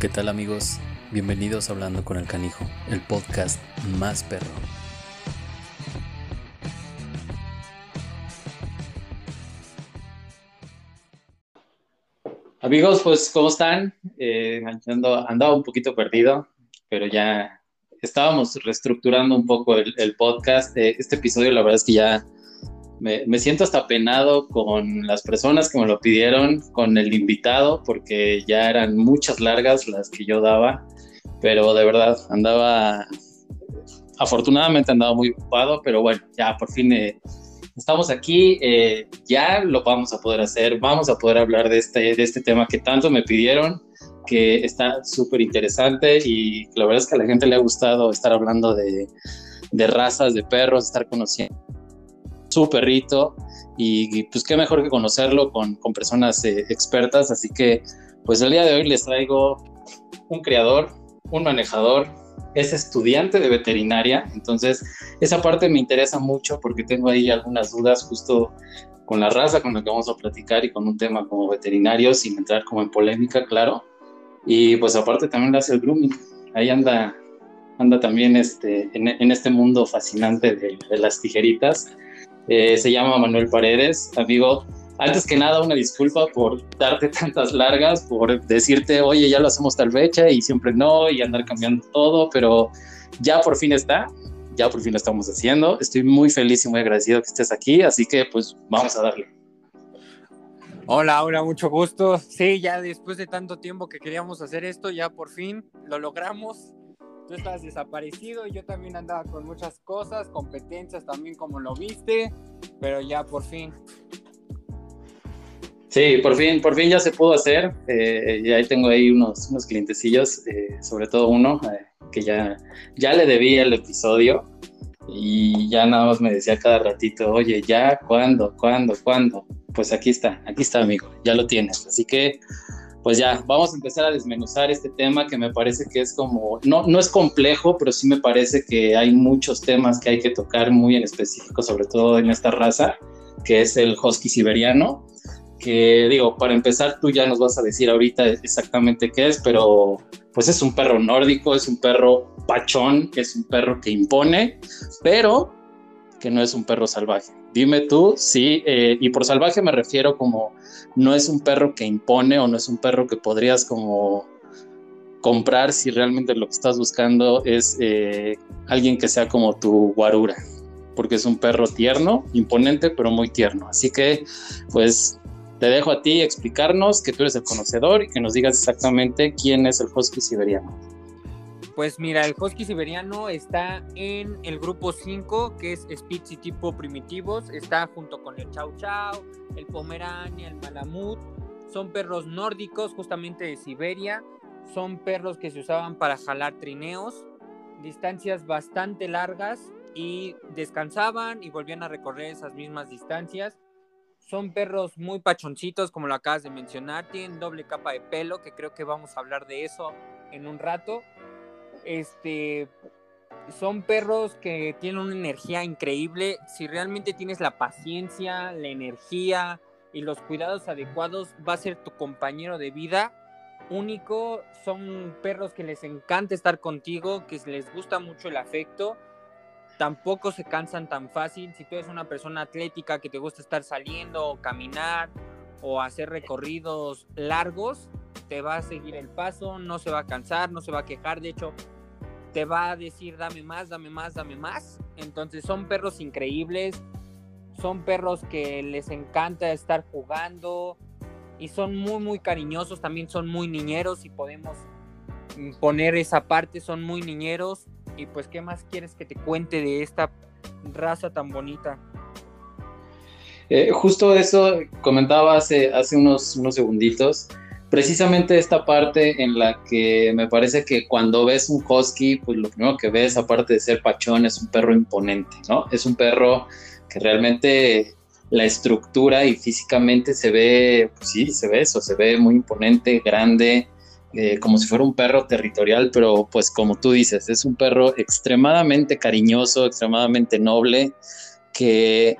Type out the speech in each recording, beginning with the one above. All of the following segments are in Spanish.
¿Qué tal amigos? Bienvenidos a Hablando con el Canijo, el podcast más perro. Amigos, pues, ¿cómo están? Eh, andaba un poquito perdido, pero ya estábamos reestructurando un poco el, podcast. este episodio, la verdad es que ya me, siento hasta penado con las personas que me lo pidieron, con el invitado, porque ya eran muchas largas las que yo daba, pero de verdad andaba, afortunadamente andaba muy ocupado, pero bueno, ya por fin eh, estamos aquí, eh, ya lo vamos a poder hacer, vamos a poder hablar de este, de este tema que tanto me pidieron que está súper interesante y la verdad es que a la gente le ha gustado estar hablando de, de razas, de perros, estar conociendo su perrito y, pues qué mejor que conocerlo con, con personas eh, expertas. Así que pues el día de hoy les traigo un criador, un manejador, es estudiante de veterinaria, entonces esa parte me interesa mucho porque tengo ahí algunas dudas justo con la raza con la que vamos a platicar y con un tema como veterinario, sin entrar como en polémica, claro. Y pues aparte también le hace el grooming, ahí anda, anda también este, en, en este mundo fascinante de, de las tijeritas. Eh, se llama Manuel Paredes. Amigo, antes que nada, una disculpa por darte tantas largas, por decirte, oye, ya lo hacemos tal fecha y siempre no, y andar cambiando todo, pero ya por fin está, ya por fin lo estamos haciendo. Estoy muy feliz y muy agradecido que estés aquí, así que pues vamos a darle. Hola, hola, mucho gusto. Sí, ya después de tanto tiempo que queríamos hacer esto, ya por fin lo logramos tú estás desaparecido yo también andaba con muchas cosas, competencias también como lo viste, pero ya por fin. Sí, por fin, por fin ya se pudo hacer. Eh, y ahí tengo ahí unos, unos clientecillos, eh, sobre todo uno eh, que ya, ya le debía el episodio y ya nada más me decía cada ratito, oye, ya, ¿cuándo? ¿Cuándo? ¿Cuándo? Pues aquí está, aquí está, amigo, ya lo tienes. Así que pues ya, vamos a empezar a desmenuzar este tema que me parece que es como, no, no es complejo, pero sí me parece que hay muchos temas que hay que tocar muy en específico, sobre todo en esta raza, que es el husky siberiano, que digo, para empezar tú ya nos vas a decir ahorita exactamente qué es, pero pues es un perro nórdico, es un perro pachón, es un perro que impone, pero que no es un perro salvaje. Dime tú, sí, eh, y por salvaje me refiero como no es un perro que impone o no es un perro que podrías como comprar si realmente lo que estás buscando es eh, alguien que sea como tu guarura, porque es un perro tierno, imponente, pero muy tierno. Así que, pues, te dejo a ti explicarnos que tú eres el conocedor y que nos digas exactamente quién es el husky siberiano. Pues mira, el husky siberiano está en el grupo 5, que es Spitz y tipo primitivos. Está junto con el Chow Chow, el Pomerania, el Malamut. Son perros nórdicos, justamente de Siberia. Son perros que se usaban para jalar trineos, distancias bastante largas y descansaban y volvían a recorrer esas mismas distancias. Son perros muy pachoncitos, como lo acabas de mencionar. Tienen doble capa de pelo, que creo que vamos a hablar de eso en un rato. Este, son perros que tienen una energía increíble. Si realmente tienes la paciencia, la energía y los cuidados adecuados, va a ser tu compañero de vida único. Son perros que les encanta estar contigo, que les gusta mucho el afecto. Tampoco se cansan tan fácil. Si tú eres una persona atlética que te gusta estar saliendo o caminar o hacer recorridos largos, te va a seguir el paso, no se va a cansar, no se va a quejar, de hecho, te va a decir dame más, dame más, dame más. Entonces son perros increíbles, son perros que les encanta estar jugando y son muy, muy cariñosos, también son muy niñeros y podemos poner esa parte, son muy niñeros. Y pues, ¿qué más quieres que te cuente de esta raza tan bonita? Eh, justo eso comentaba hace, hace unos, unos segunditos precisamente esta parte en la que me parece que cuando ves un husky, pues lo primero que ves, aparte de ser pachón, es un perro imponente, ¿no? Es un perro que realmente la estructura y físicamente se ve, pues sí, se ve eso, se ve muy imponente, grande, eh, como si fuera un perro territorial, pero pues como tú dices, es un perro extremadamente cariñoso, extremadamente noble, que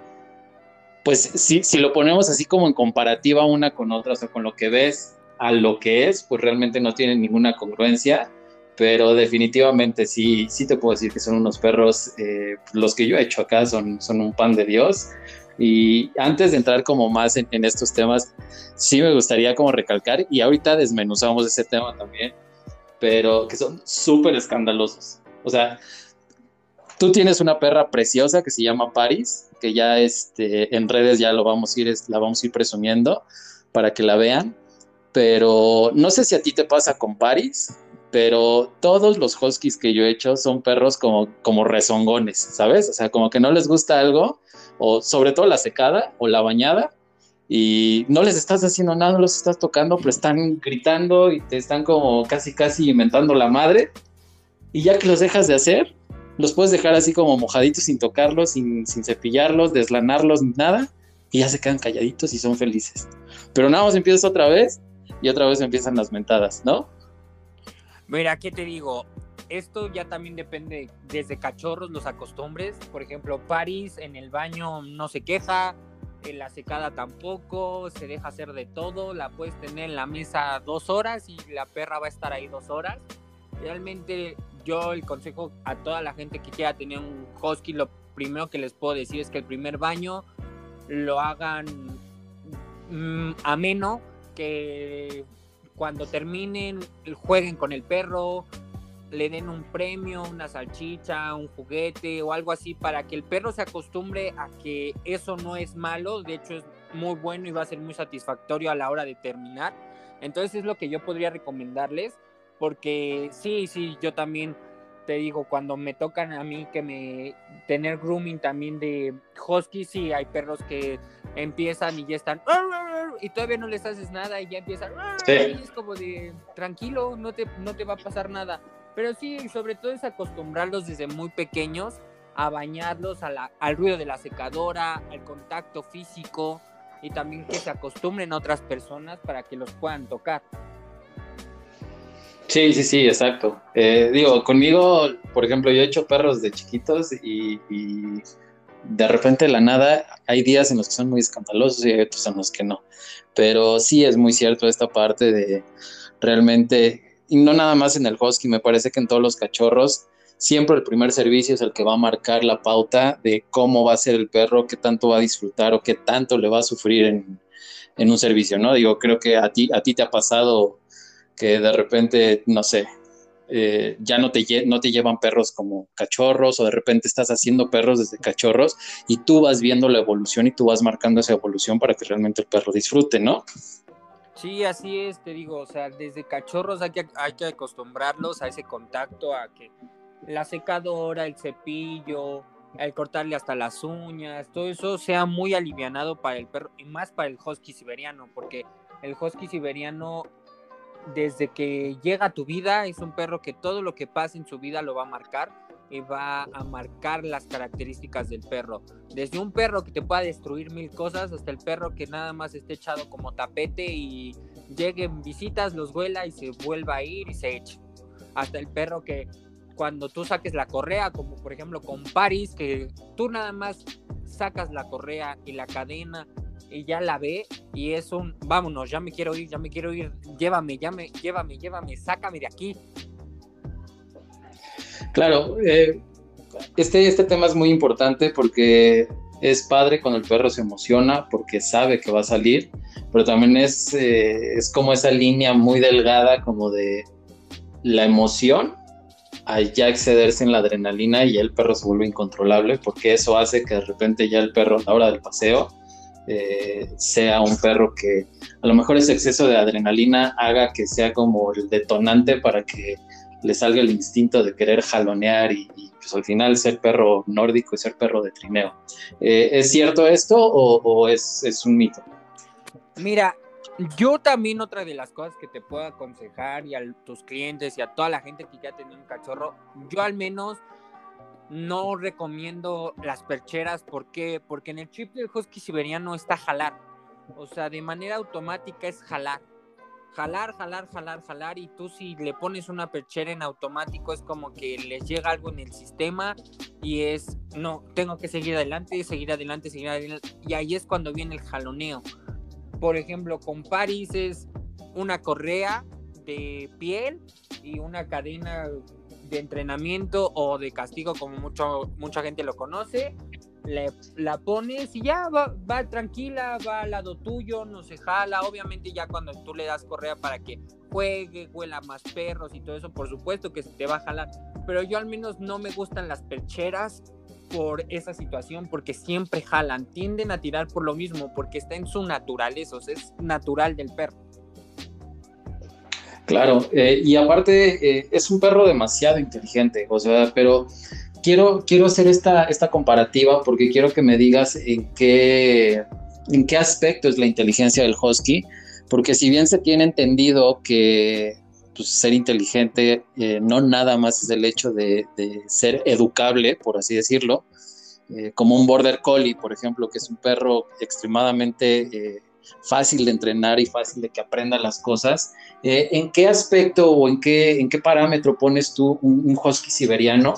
pues si, lo ponemos así como en comparativa una con otra, o con lo que ves a lo que es, pues realmente no tiene ninguna congruencia, pero definitivamente sí, sí te puedo decir que son unos perros, eh, los que yo he hecho acá son, son un pan de Dios. Y antes de entrar como más en, en estos temas, sí me gustaría como recalcar, y ahorita desmenuzamos ese tema también, pero que son súper escandalosos. O sea, tú tienes una perra preciosa que se llama Paris, que ya este, en redes ya lo vamos a ir, la vamos a ir presumiendo para que la vean, pero no sé si a ti te pasa con Paris, pero todos los huskies que yo he hecho son perros como, como rezongones, ¿sabes? O sea, como que no les gusta algo, o sobre todo la secada o la bañada, y no les estás haciendo nada, no los estás tocando, pero están gritando y te están como casi, casi inventando la madre. Y ya que los dejas de hacer, los puedes dejar así como mojaditos sin tocarlos, sin, sin cepillarlos, deslanarlos, ni nada, y ya se quedan calladitos y son felices. Pero nada más empiezas otra vez y otra vez empiezan las mentadas, ¿no? Mira, ¿qué te digo? Esto ya también depende desde cachorros, los acostumbres. Por ejemplo, Paris en el baño no se queja, en la secada tampoco, se deja hacer de todo, la puedes tener en la mesa dos horas y la perra va a estar ahí dos horas. Realmente yo el consejo a toda la gente que quiera tener un husky, lo primero que les puedo decir es que el primer baño lo hagan mm, ameno, que cuando terminen jueguen con el perro, le den un premio, una salchicha, un juguete o algo así para que el perro se acostumbre a que eso no es malo, de hecho es muy bueno y va a ser muy satisfactorio a la hora de terminar. Entonces es lo que yo podría recomendarles, porque sí, sí, yo también te digo, cuando me tocan a mí que me tener grooming también de husky, sí, hay perros que empiezan y ya están y todavía no les haces nada y ya empiezan sí. y es como de tranquilo, no te, no te va a pasar nada. Pero sí, sobre todo es acostumbrarlos desde muy pequeños a bañarlos a la, al ruido de la secadora, al contacto físico y también que se acostumbren a otras personas para que los puedan tocar. Sí, sí, sí, exacto. Eh, digo, conmigo, por ejemplo, yo he hecho perros de chiquitos y, y, de repente de la nada hay días en los que son muy escandalosos y hay otros en los que no. Pero sí es muy cierto esta parte de realmente y no nada más en el husky, me parece que en todos los cachorros, siempre el primer servicio es el que va a marcar la pauta de cómo va a ser el perro, qué tanto va a disfrutar o qué tanto le va a sufrir en, en un servicio, ¿no? Digo, creo que a ti, a ti te ha pasado que de repente, no sé, eh, ya no te, no te llevan perros como cachorros o de repente estás haciendo perros desde cachorros y tú vas viendo la evolución y tú vas marcando esa evolución para que realmente el perro disfrute, ¿no? Sí, así es, te digo, o sea, desde cachorros hay que, hay que acostumbrarlos a ese contacto, a que la secadora, el cepillo, el cortarle hasta las uñas, todo eso sea muy alivianado para el perro y más para el husky siberiano, porque el husky siberiano desde que llega a tu vida es un perro que todo lo que pasa en su vida lo va a marcar y va a marcar las características del perro. Desde un perro que te pueda destruir mil cosas hasta el perro que nada más esté echado como tapete y lleguen visitas, los vuela y se vuelva a ir y se eche. Hasta el perro que cuando tú saques la correa, como por ejemplo con Paris, que tú nada más sacas la correa y la cadena y ya la ve y es un vámonos, ya me quiero ir, ya me quiero ir, llévame, ya me, llévame, llévame, sácame de aquí. Claro, eh, este, este tema es muy importante porque es padre cuando el perro se emociona porque sabe que va a salir, pero también es, eh, es como esa línea muy delgada como de la emoción a ya excederse en la adrenalina y ya el perro se vuelve incontrolable porque eso hace que de repente ya el perro a la hora del paseo eh, sea un perro que a lo mejor ese exceso de adrenalina haga que sea como el detonante para que le salga el instinto de querer jalonear y, pues al final ser perro nórdico y ser perro de trineo. Eh, ¿Es cierto esto o, es, es, un mito? Mira, yo también otra de las cosas que te puedo aconsejar y a tus clientes y a toda la gente que ya tiene un cachorro, yo al menos no recomiendo las percheras. ¿Por qué? Porque en el chip del husky siberiano está jalar. O sea, de manera automática es jalar jalar, jalar, jalar, jalar y tú si le pones una perchera en automático es como que les llega algo en el sistema y es, no, tengo que seguir adelante, seguir adelante, seguir adelante y ahí es cuando viene el jaloneo. Por ejemplo, con Paris es, una correa de piel y una cadena de entrenamiento o de castigo como mucho, mucha gente lo conoce la pones y ya va, va, tranquila, va al lado tuyo, no se jala. Obviamente, ya cuando tú le das correa para que juegue, huela más perros y todo eso, por supuesto que se te va a jalar. Pero yo al menos no me gustan las percheras por esa situación, porque siempre jalan, tienden a tirar por lo mismo, porque está en su naturaleza, o sea, es natural del perro. Claro, eh, y aparte eh, es un perro demasiado inteligente, o sea, pero quiero, quiero hacer esta, esta comparativa porque quiero que me digas en qué, en qué aspecto es la inteligencia del husky, porque si bien se tiene entendido que pues, ser inteligente eh, no nada más es el hecho de, ser educable, por así decirlo, como un border collie, por ejemplo, que es un perro extremadamente fácil de entrenar y fácil de que aprenda las cosas. ¿En qué aspecto o en qué, en qué parámetro pones tú un husky siberiano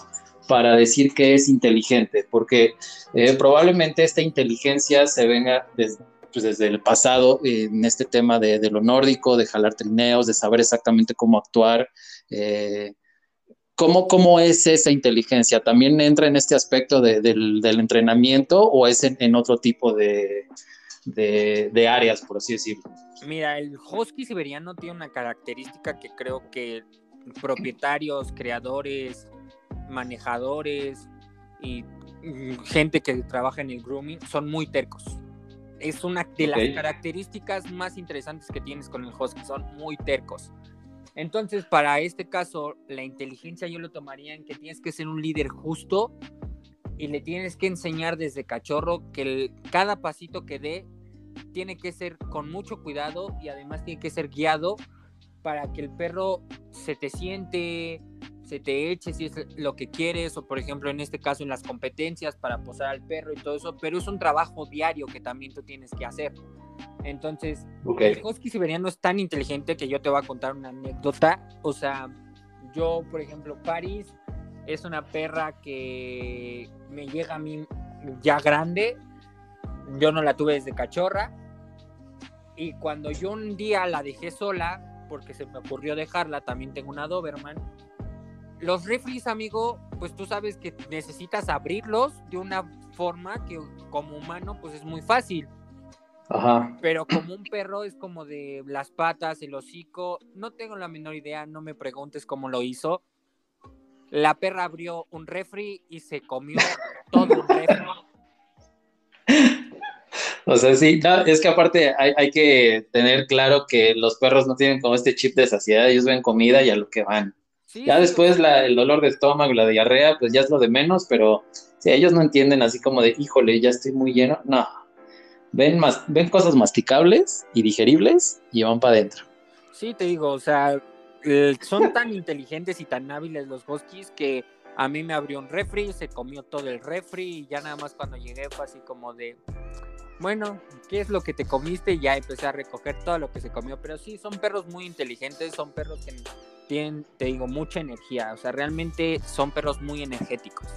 para decir que es inteligente, porque eh, probablemente esta inteligencia se venga desde, pues, desde el pasado en este tema de, lo nórdico, de jalar trineos, de saber exactamente cómo actuar. Eh, ¿cómo, ¿Cómo es esa inteligencia? ¿También entra en este aspecto del, entrenamiento o es en, otro tipo de, de, áreas, por así decirlo? Mira, el husky siberiano tiene una característica que creo que propietarios, creadores, manejadores y mm, gente que trabaja en el grooming son muy tercos. Es una de las características más interesantes que tienes con el husky, son muy tercos. Entonces, para este caso, la inteligencia yo lo tomaría en que tienes que ser un líder justo y le tienes que enseñar desde cachorro que cada pasito que dé tiene que ser con mucho cuidado y además tiene que ser guiado para que el perro se te siente, se te eche si es lo que quieres, o por ejemplo en este caso en las competencias para posar al perro y todo eso, pero es un trabajo diario que también tú tienes que hacer. Entonces, el husky siberiano es tan inteligente que yo te voy a contar una anécdota. O sea, yo, por ejemplo, Paris es una perra que me llega a mí ya grande. Yo no la tuve desde cachorra. Y cuando yo un día la dejé sola, porque se me ocurrió dejarla, también tengo una Doberman, los refries, amigo, pues tú sabes que necesitas abrirlos de una forma que como humano pues es muy fácil. Ajá. Pero como un perro es como de las patas, el hocico, no tengo la menor idea, no me preguntes cómo lo hizo. La perra abrió un refri y se comió todo un refri. O sea, sí, es que aparte hay, hay, que tener claro que los perros no tienen como este chip de saciedad, ellos ven comida y a lo que van ya después el dolor de estómago, la diarrea, pues ya es lo de menos, pero si ellos no entienden así como de, híjole, ya estoy muy lleno, no. Ven, más, ven cosas masticables y digeribles y van para adentro. Sí, te digo, o sea, eh, son tan inteligentes y tan hábiles los huskies que a mí me abrió un refri, se comió todo el refri y ya nada más cuando llegué fue así como de, bueno, ¿qué es lo que te comiste? Y ya empecé a recoger todo lo que se comió. Pero sí, son perros muy inteligentes, son perros que tienen, te digo, mucha energía. O sea, realmente son perros muy energéticos.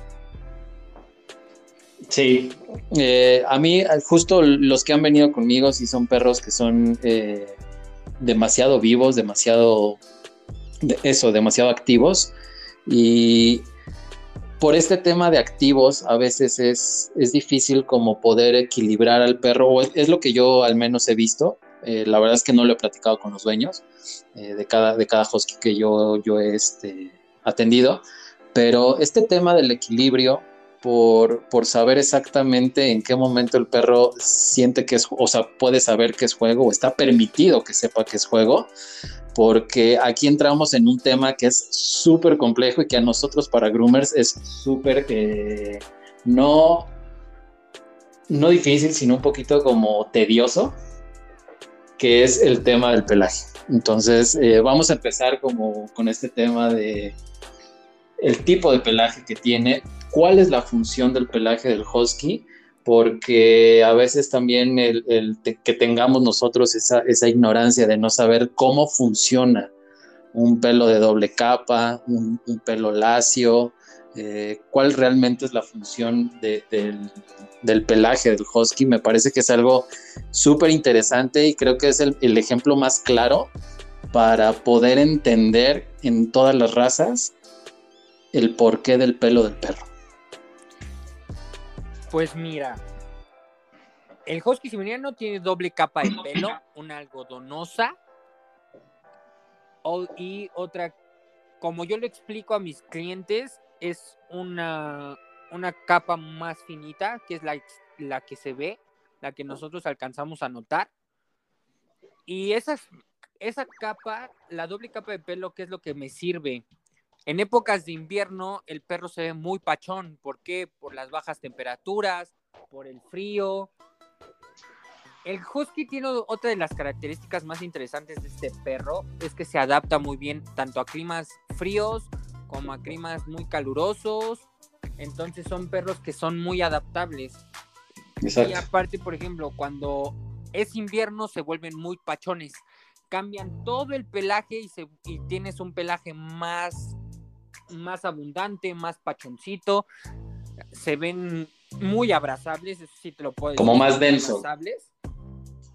Sí, eh, a mí justo los que han venido conmigo sí son perros que son eh, demasiado vivos, demasiado, eso, demasiado activos. Y por este tema de activos a veces es, es difícil como poder equilibrar al perro, es, lo que yo al menos he visto. Eh, la verdad es que no lo he platicado con los dueños eh, de, cada, de cada husky que yo, yo he este, atendido, pero este tema del equilibrio, por, por, saber exactamente en qué momento el perro siente que es, o sea, puede saber que es juego o está permitido que sepa que es juego, porque aquí entramos en un tema que es súper complejo y que a nosotros para groomers es súper eh, no, no difícil, sino un poquito como tedioso, que es el tema del pelaje. Entonces, eh, vamos a empezar como con este tema de el tipo de pelaje que tiene, cuál es la función del pelaje del husky porque a veces también el, que tengamos nosotros esa, ignorancia de no saber cómo funciona un pelo de doble capa, un, pelo lacio, eh, cuál realmente es la función del, pelaje del husky. Me parece que es algo súper interesante y creo que es el, ejemplo más claro para poder entender en todas las razas el porqué del pelo del perro. Pues mira, el husky siberiano tiene doble capa de pelo, una algodonosa y otra, como yo le explico a mis clientes, es una, una capa más finita, que es la, la que se ve, la que nosotros alcanzamos a notar. Y esa, esa capa, la doble capa de pelo, ¿qué es lo que me sirve? En épocas de invierno el perro se ve muy pachón. ¿Por qué? Por las bajas temperaturas, por el frío. El husky tiene otra de las características más interesantes de este perro, es que se adapta muy bien tanto a climas fríos como a climas muy calurosos. Entonces son perros que son muy adaptables. Y aparte, por ejemplo, cuando es invierno se vuelven muy pachones. Cambian todo el pelaje y, se, y tienes un pelaje más, más abundante, más pachoncito. Se ven muy abrazables, eso sí te lo puedo decir. Como más denso.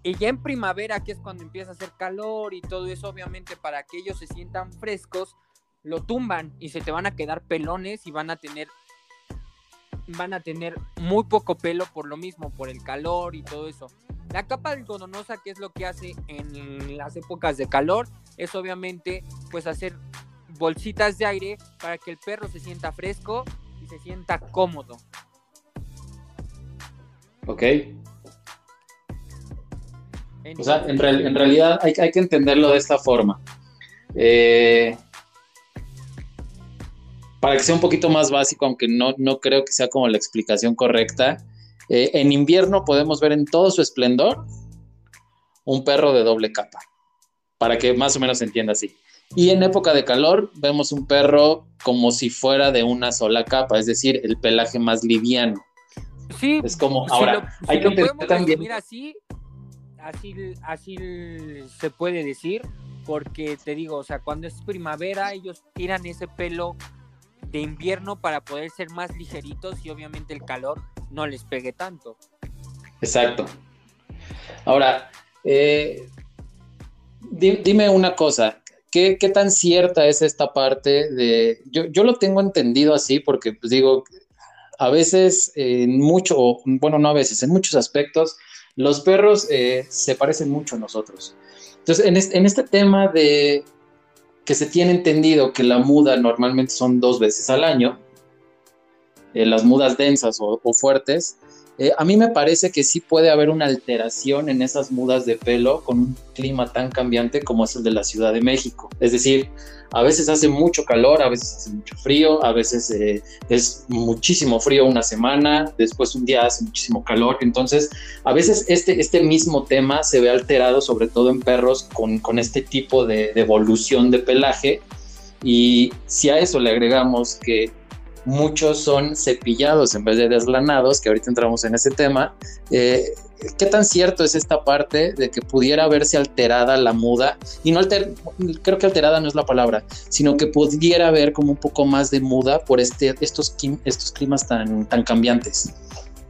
Y ya en primavera, que es cuando empieza a hacer calor y todo eso, obviamente para que ellos se sientan frescos, lo tumban y se te van a quedar pelones y van a tener van a tener muy poco pelo por lo mismo, por el calor y todo eso. La capa algodonosa, que es lo que hace en las épocas de calor, es obviamente pues hacer bolsitas de aire para que el perro se sienta fresco y se sienta cómodo. Ok. o sea, en, realidad hay, hay, que entenderlo de esta forma. Eh, para que sea un poquito más básico, aunque no, no creo que sea como la explicación correcta, eh, en invierno podemos ver en todo su esplendor un perro de doble capa, para que más o menos se entienda así. Y en época de calor vemos un perro como si fuera de una sola capa, es decir, el pelaje más liviano. Sí, es como ahora hay que entender también. Así, así, así se puede decir, porque te digo, o sea, cuando es primavera, ellos tiran ese pelo de invierno para poder ser más ligeritos y obviamente el calor no les pegue tanto. Exacto. Ahora, eh, dime una cosa, ¿qué, tan cierta es esta parte de... Yo, lo tengo entendido así porque, pues digo, a veces, en mucho, bueno, no a veces, en muchos aspectos, los perros eh, se parecen mucho a nosotros. Entonces, en en este tema de, que se tiene entendido que la muda normalmente son dos veces al año, eh, las mudas densas o, fuertes, eh, a mí me parece que sí puede haber una alteración en esas mudas de pelo con un clima tan cambiante como es el de la Ciudad de México. Es decir, a veces hace mucho calor, a veces hace mucho frío, a veces eh, es muchísimo frío una semana, después un día hace muchísimo calor. Entonces, a veces este, este mismo tema se ve alterado, sobre todo en perros con, con este tipo de, de evolución de pelaje. Y si a eso le agregamos que muchos son cepillados en vez de deslanados, que ahorita entramos en ese tema. Eh, ¿Qué tan cierto es esta parte de que pudiera verse alterada la muda? Y no alter, creo que alterada no es la palabra, sino que pudiera haber como un poco más de muda por este, estos, estos climas tan, tan cambiantes.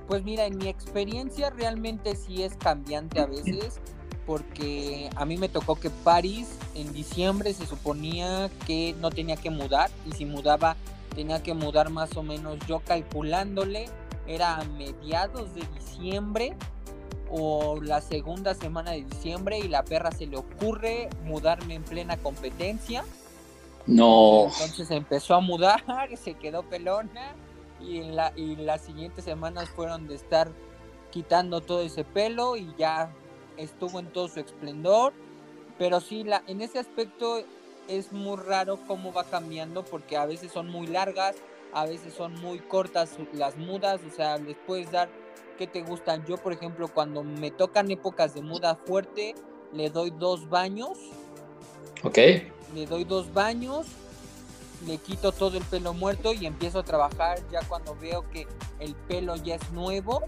Pues mira, en mi experiencia realmente sí es cambiante a veces, porque a mí me tocó que París en diciembre se suponía que no tenía que mudar y si mudaba tenía que mudar más o menos yo calculándole, era a mediados de diciembre o la segunda semana de diciembre y la perra se le ocurre mudarme en plena competencia. No. Entonces empezó a mudar, se quedó pelona y, en la, y las siguientes semanas fueron de estar quitando todo ese pelo y ya estuvo en todo su esplendor. Pero sí, la, en ese aspecto es muy raro cómo va cambiando porque a veces son muy largas, a veces son muy cortas las mudas, o sea, les puedes dar que te gustan. Yo, por ejemplo, cuando me tocan épocas de muda fuerte, le doy dos baños. Ok. Le doy dos baños, le quito todo el pelo muerto y empiezo a trabajar ya cuando veo que el pelo ya es nuevo.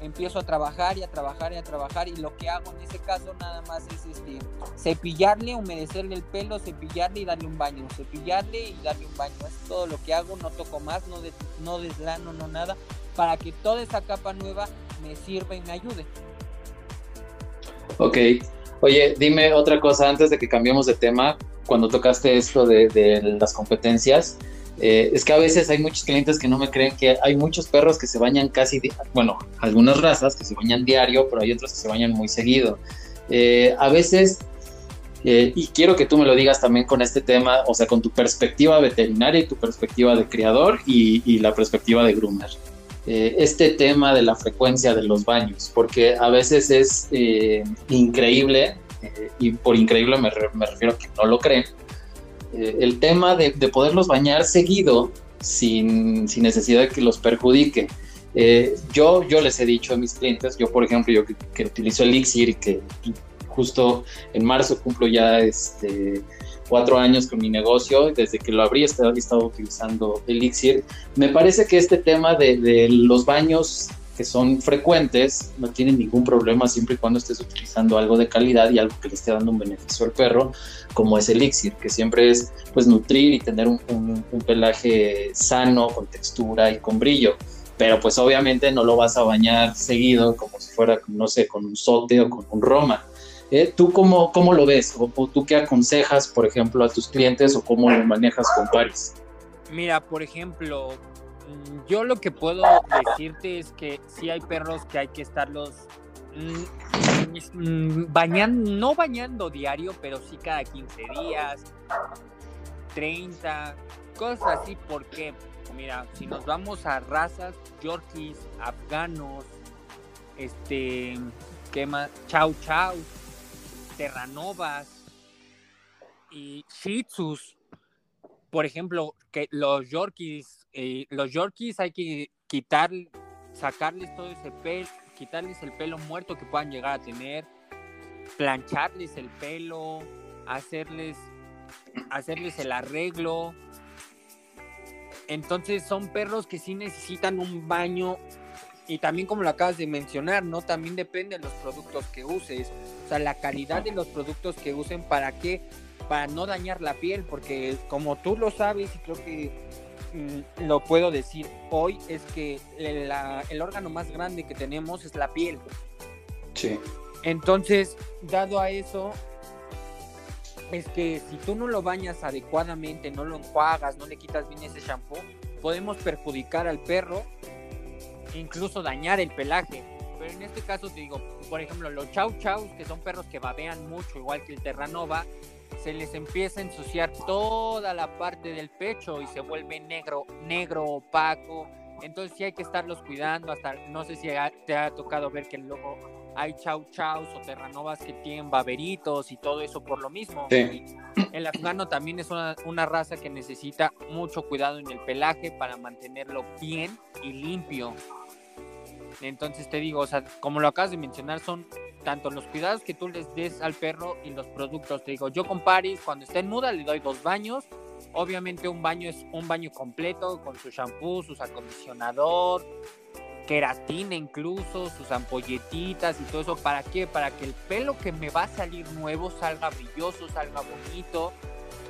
Empiezo a trabajar y a trabajar y a trabajar y lo que hago en ese caso nada más es este cepillarle, humedecerle el pelo, cepillarle y darle un baño, cepillarle y darle un baño, es todo lo que hago, no toco más, no, no deslano, no nada, para que toda esa capa nueva me sirva y me ayude. Ok, oye, dime otra cosa antes de que cambiemos de tema, cuando tocaste esto de, de las competencias, eh, es que a veces hay muchos clientes que no me creen que hay muchos perros que se bañan casi, bueno, algunas razas que se bañan diario, pero hay otros que se bañan muy seguido. Eh, a veces, eh, y quiero que tú me lo digas también con este tema, o sea, con tu perspectiva veterinaria y tu perspectiva de criador y, la perspectiva de groomer. este tema de la frecuencia de los baños, porque a veces es increíble, y por increíble me, me refiero a que no lo creen, eh, el tema de, poderlos bañar seguido sin, necesidad de que los perjudique. Eh, yo, yo les he dicho a mis clientes, yo por ejemplo, yo que, utilizo Elixir y que justo en marzo cumplo ya este, cuatro años con mi negocio, desde que lo abrí he estado, estado utilizando Elixir, me parece que este tema de los baños que son frecuentes, no tienen ningún problema siempre y cuando estés utilizando algo de calidad y algo que le esté dando un beneficio al perro, como es elixir, que siempre es pues nutrir y tener un, pelaje sano, con textura y con brillo. Pero pues obviamente no lo vas a bañar seguido como si fuera, no sé, con un sote o con un roma. ¿Eh? ¿Tú cómo, cómo lo ves? ¿O, tú qué aconsejas, por ejemplo, a tus clientes o cómo lo manejas con Paris? Mira, por ejemplo, yo lo que puedo decirte es que sí hay perros que hay que estarlos mm, mm, bañando, no bañando diario, pero sí cada 15 días, 30, cosas así, porque, mira, si nos vamos a razas, yorkies, afganos, este, ¿qué más? Chau chau, terranovas y shih por ejemplo, que los yorkies eh, los Yorkies hay que quitar, sacarles todo ese pelo, quitarles el pelo muerto que puedan llegar a tener, plancharles el pelo, hacerles, hacerles el arreglo. Entonces son perros que sí necesitan un baño y también como lo acabas de mencionar, ¿no? También depende de los productos que uses, o sea, la calidad de los productos que usen para qué, para no dañar la piel, porque como tú lo sabes y creo que lo puedo decir hoy es que el órgano más grande que tenemos es la piel. Sí. Entonces, dado a eso, es que si tú no lo bañas adecuadamente, no lo enjuagas, no le quitas bien ese shampoo, podemos perjudicar al perro, incluso dañar el pelaje. Pero en este caso te digo, por ejemplo, los chau chaus, que son perros que babean mucho, igual que el terranova, se les empieza a ensuciar toda la parte del pecho y se vuelve negro, negro, opaco. Entonces sí hay que estarlos cuidando, hasta no sé si te ha tocado ver que luego hay chau chaus o terranovas que tienen baberitos y todo eso por lo mismo. El afgano también es una, una, raza que necesita mucho cuidado en el pelaje para mantenerlo bien y limpio. Entonces te digo, o sea, como lo acabas de mencionar, son tanto los cuidados que tú les des al perro y los productos. Te digo, yo con Paris, cuando está en muda, le doy dos baños. Obviamente un baño es un baño completo con su shampoo, su acondicionador, queratina incluso, sus ampolletitas y todo eso. ¿Para qué? Para que el pelo que me va a salir nuevo salga brilloso, salga bonito,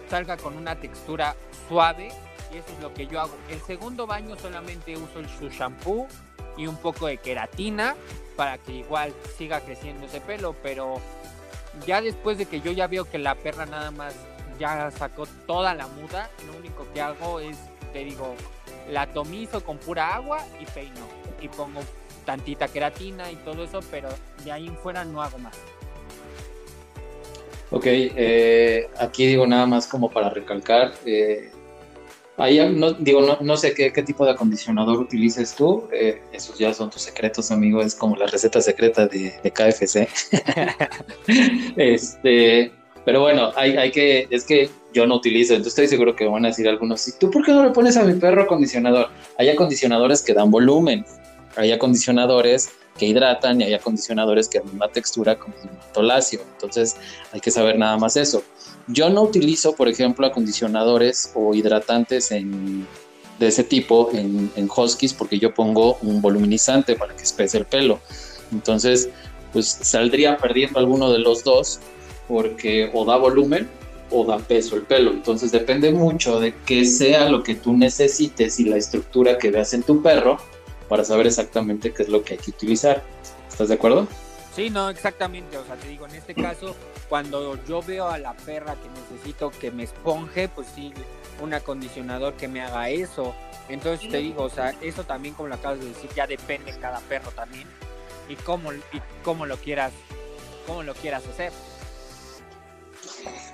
salga con una textura suave. Y eso es lo que yo hago. El segundo baño solamente uso el, su shampoo y un poco de queratina para que igual siga creciendo ese pelo, pero ya después de que yo ya veo que la perra nada más ya sacó toda la muda, lo único que hago es, te digo, la tomizo con pura agua y peino y pongo tantita queratina y todo eso, pero de ahí en fuera no hago más. Ok, eh, aquí digo nada más como para recalcar, eh, Ahí no, digo, no, no sé qué, tipo de acondicionador utilices tú. Eh, esos ya son tus secretos, amigo. Es como la receta secreta de, KFC. este, pero bueno, hay, hay, que, es que yo no utilizo, entonces estoy seguro que van a decir algunos, ¿y tú por qué no le pones a mi perro acondicionador? Hay acondicionadores que dan volumen, hay acondicionadores que hidratan y hay acondicionadores que dan una textura como un toláceo. Entonces hay que saber nada más eso. Yo no utilizo, por ejemplo, acondicionadores o hidratantes de ese tipo en, en Huskies porque yo pongo un voluminizante para que espese el pelo. Entonces, pues saldría perdiendo alguno de los dos porque o da volumen o da peso el pelo. Entonces depende mucho de qué sea lo que tú necesites y la estructura que veas en tu perro para saber exactamente qué es lo que hay que utilizar. ¿Estás de acuerdo? Sí, no, exactamente. O sea, te digo, en este caso, cuando yo veo a la perra que necesito que me esponje, pues sí, un acondicionador que me haga eso. Entonces te digo, o sea, eso también, como lo acabas de decir, ya depende de cada perro también y cómo, y cómo lo quieras, cómo lo quieras hacer.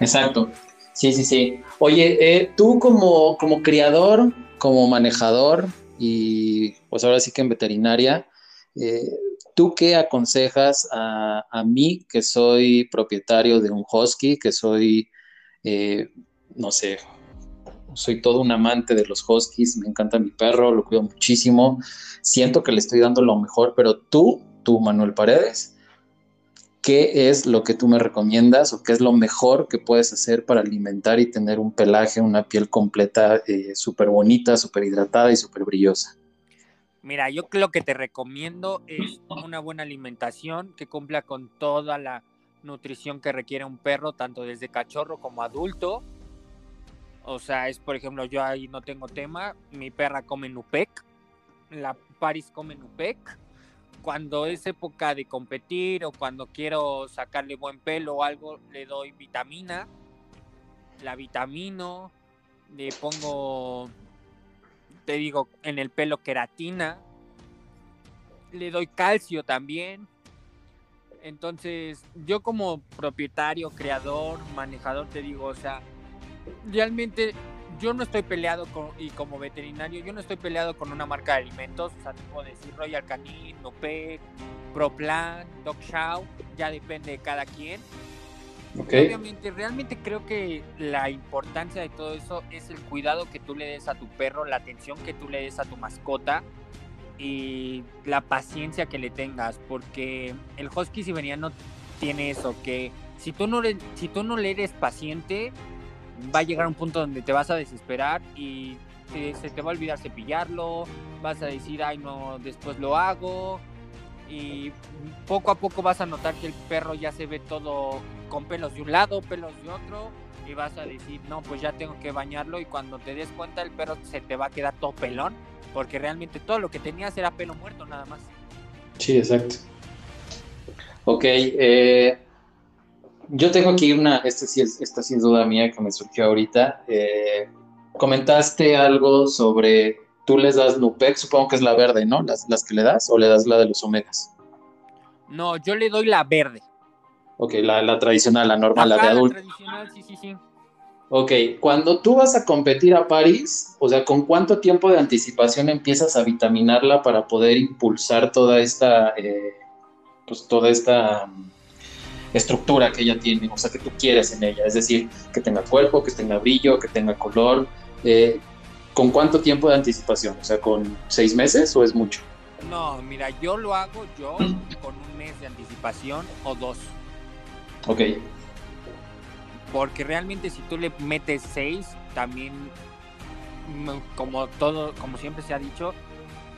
Exacto. Sí, sí, sí. Oye, eh, tú como, como criador, como manejador y pues ahora sí que en veterinaria, eh, ¿tú qué aconsejas a, mí que soy propietario de un husky, que soy, eh, no sé, soy todo un amante de los huskies, me encanta mi perro, lo cuido muchísimo, siento que le estoy dando lo mejor, pero tú, tú Manuel Paredes, ¿qué es lo que tú me recomiendas o qué es lo mejor que puedes hacer para alimentar y tener un pelaje, una piel completa, eh, súper bonita, súper hidratada y súper brillosa? Mira, yo lo que te recomiendo es una buena alimentación que cumpla con toda la nutrición que requiere un perro, tanto desde cachorro como adulto. O sea, es por ejemplo, yo ahí no tengo tema, mi perra come Nupec, la Paris come Nupec, cuando es época de competir o cuando quiero sacarle buen pelo o algo, le doy vitamina, la vitamino, le pongo, te digo, en el pelo queratina, le doy calcio también. Entonces, yo como propietario, creador, manejador, te digo, o sea, realmente yo no estoy peleado con, y como veterinario, yo no estoy peleado con una marca de alimentos, o sea, te puedo decir Royal Canin, Nopec, ProPlan, Dog Chow, ya depende de cada quien. Obviamente, realmente creo que la importancia de todo eso es el cuidado que tú le des a tu perro, la atención que tú le des a tu mascota y la paciencia que le tengas, porque el husky siberiano tiene eso, que si tú no le, si tú no le eres paciente, va a llegar un punto donde te vas a desesperar y se te va a olvidar cepillarlo, vas a decir, ay no, después lo hago. Y poco a poco vas a notar que el perro ya se ve todo con pelos de un lado, pelos de otro, y vas a decir, no, pues ya tengo que bañarlo. Y cuando te des cuenta, el perro se te va a quedar todo pelón, porque realmente todo lo que tenías era pelo muerto nada más. Sí, exacto. Ok, eh, yo tengo aquí una, esta sí, es, esta sí es duda mía que me surgió ahorita. Eh, comentaste algo sobre, tú les das Nupec, supongo que es la verde, ¿no? Las, las que le das, o le das la de los omegas. No, yo le doy la verde. Ok, la, la tradicional, la normal, Ajá, la de adulto. La tradicional, sí, sí, sí. Ok, cuando tú vas a competir a París, o sea, ¿con cuánto tiempo de anticipación empiezas a vitaminarla para poder impulsar toda esta, eh, pues toda esta estructura que ella tiene, o sea, que tú quieres en ella, es decir, que tenga cuerpo, que tenga brillo, que tenga color. Eh, ¿Con cuánto tiempo de anticipación? O sea, ¿con seis meses o es mucho? No, mira, yo lo hago yo con un mes de anticipación o dos. Ok. Porque realmente si tú le metes seis, también, como todo, como siempre se ha dicho,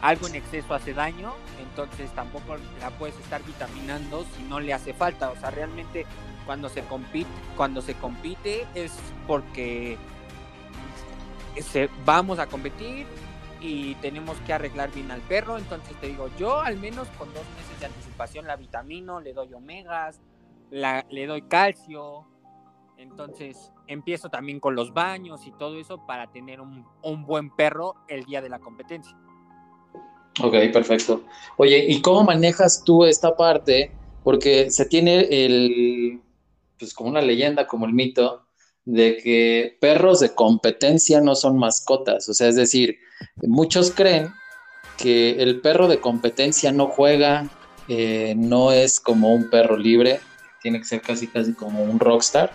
algo en exceso hace daño, entonces tampoco la puedes estar vitaminando si no le hace falta. O sea, realmente cuando se compite, cuando se compite es porque vamos a competir y tenemos que arreglar bien al perro. Entonces te digo, yo al menos con dos meses de anticipación la vitamino, le doy omegas, la, le doy calcio. Entonces empiezo también con los baños y todo eso para tener un, un buen perro el día de la competencia. Ok, perfecto. Oye, ¿y cómo manejas tú esta parte? Porque se tiene el, pues como una leyenda, como el mito, de que perros de competencia no son mascotas. O sea, es decir, muchos creen que el perro de competencia no juega, eh, no es como un perro libre, tiene que ser casi casi como un rockstar,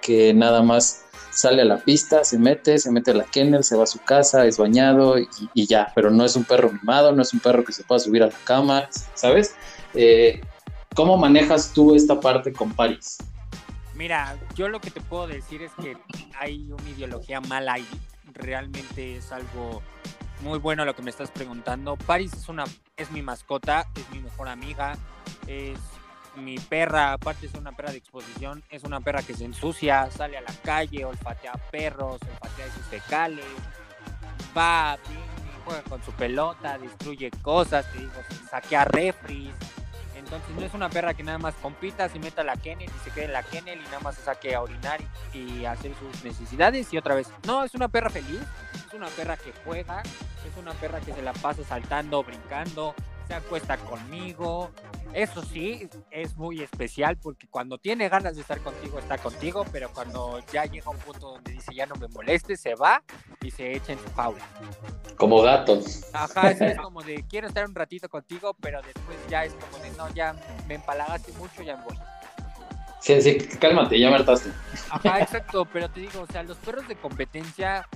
que nada más sale a la pista, se mete, se mete a la kennel, se va a su casa, es bañado y, ya, pero no es un perro mimado, no es un perro que se pueda subir a la cama, ¿sabes? Eh, ¿Cómo manejas tú esta parte con Paris? Mira, yo lo que te puedo decir es que hay una ideología mala ahí, realmente es algo muy bueno lo que me estás preguntando. Paris es una es mi mascota, es mi mejor amiga, es mi perra, aparte es una perra de exposición, es una perra que se ensucia, sale a la calle, olfatea perros, olfatea sus fecales, va, viene, juega con su pelota, destruye cosas, te digo, saquea refris. Entonces no es una perra que nada más compita, se meta a la kennel y se quede en la kennel y nada más se saque a orinar y, y hacer sus necesidades y otra vez. No, es una perra feliz, es una perra que juega, es una perra que se la pasa saltando, brincando, se acuesta conmigo. Eso sí, es muy especial porque cuando tiene ganas de estar contigo, está contigo, pero cuando ya llega un punto donde dice ya no me moleste, se va y se echa en su jaula. Como gatos. Ajá, es, es como de quiero estar un ratito contigo, pero después ya es como de no, ya me empalagaste mucho, ya me voy. Sí, sí, cálmate, ya me hartaste. Ajá, exacto, pero te digo, o sea, los perros de competencia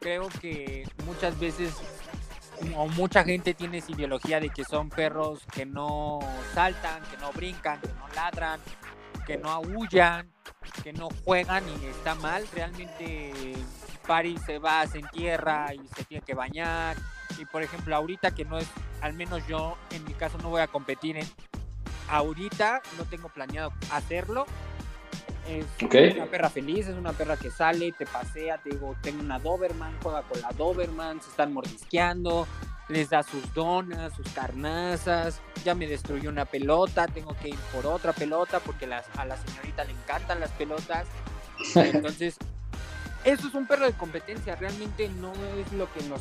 creo que muchas veces o mucha gente tiene esa ideología de que son perros que no saltan, que no brincan, que no ladran, que no aullan, que no juegan y está mal. Realmente Paris se va, se entierra y se tiene que bañar. Y por ejemplo, ahorita que no es, al menos yo en mi caso no voy a competir en, ahorita no tengo planeado hacerlo. Es una perra feliz, es una perra que sale, te pasea, te digo, tengo una Doberman, juega con la Doberman, se están mordisqueando, les da sus donas, sus carnazas, ya me destruyó una pelota, tengo que ir por otra pelota porque las, a la señorita le encantan las pelotas. Entonces, eso es un perro de competencia, realmente no es lo que nos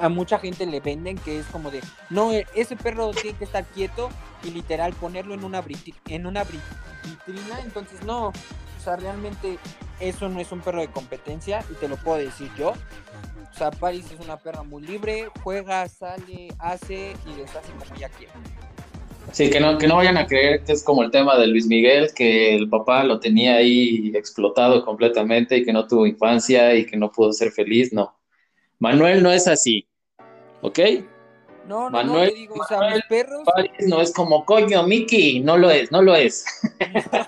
a mucha gente le venden que es como de no e- ese perro tiene que estar quieto y literal ponerlo en una en una vitrina entonces no o sea realmente eso no es un perro de competencia y te lo puedo decir yo. O sea Paris es una perra muy libre juega sale hace y deshace como ella quiere Sí, que no, que no vayan a creer que es como el tema de Luis Miguel, que el papá lo tenía ahí explotado completamente y que no tuvo infancia y que no pudo ser feliz, no. Manuel no es así, ¿ok? no no Manuel- no digo o sea Manuel- mis perros no es como coño, Mickey, no lo es, no lo es.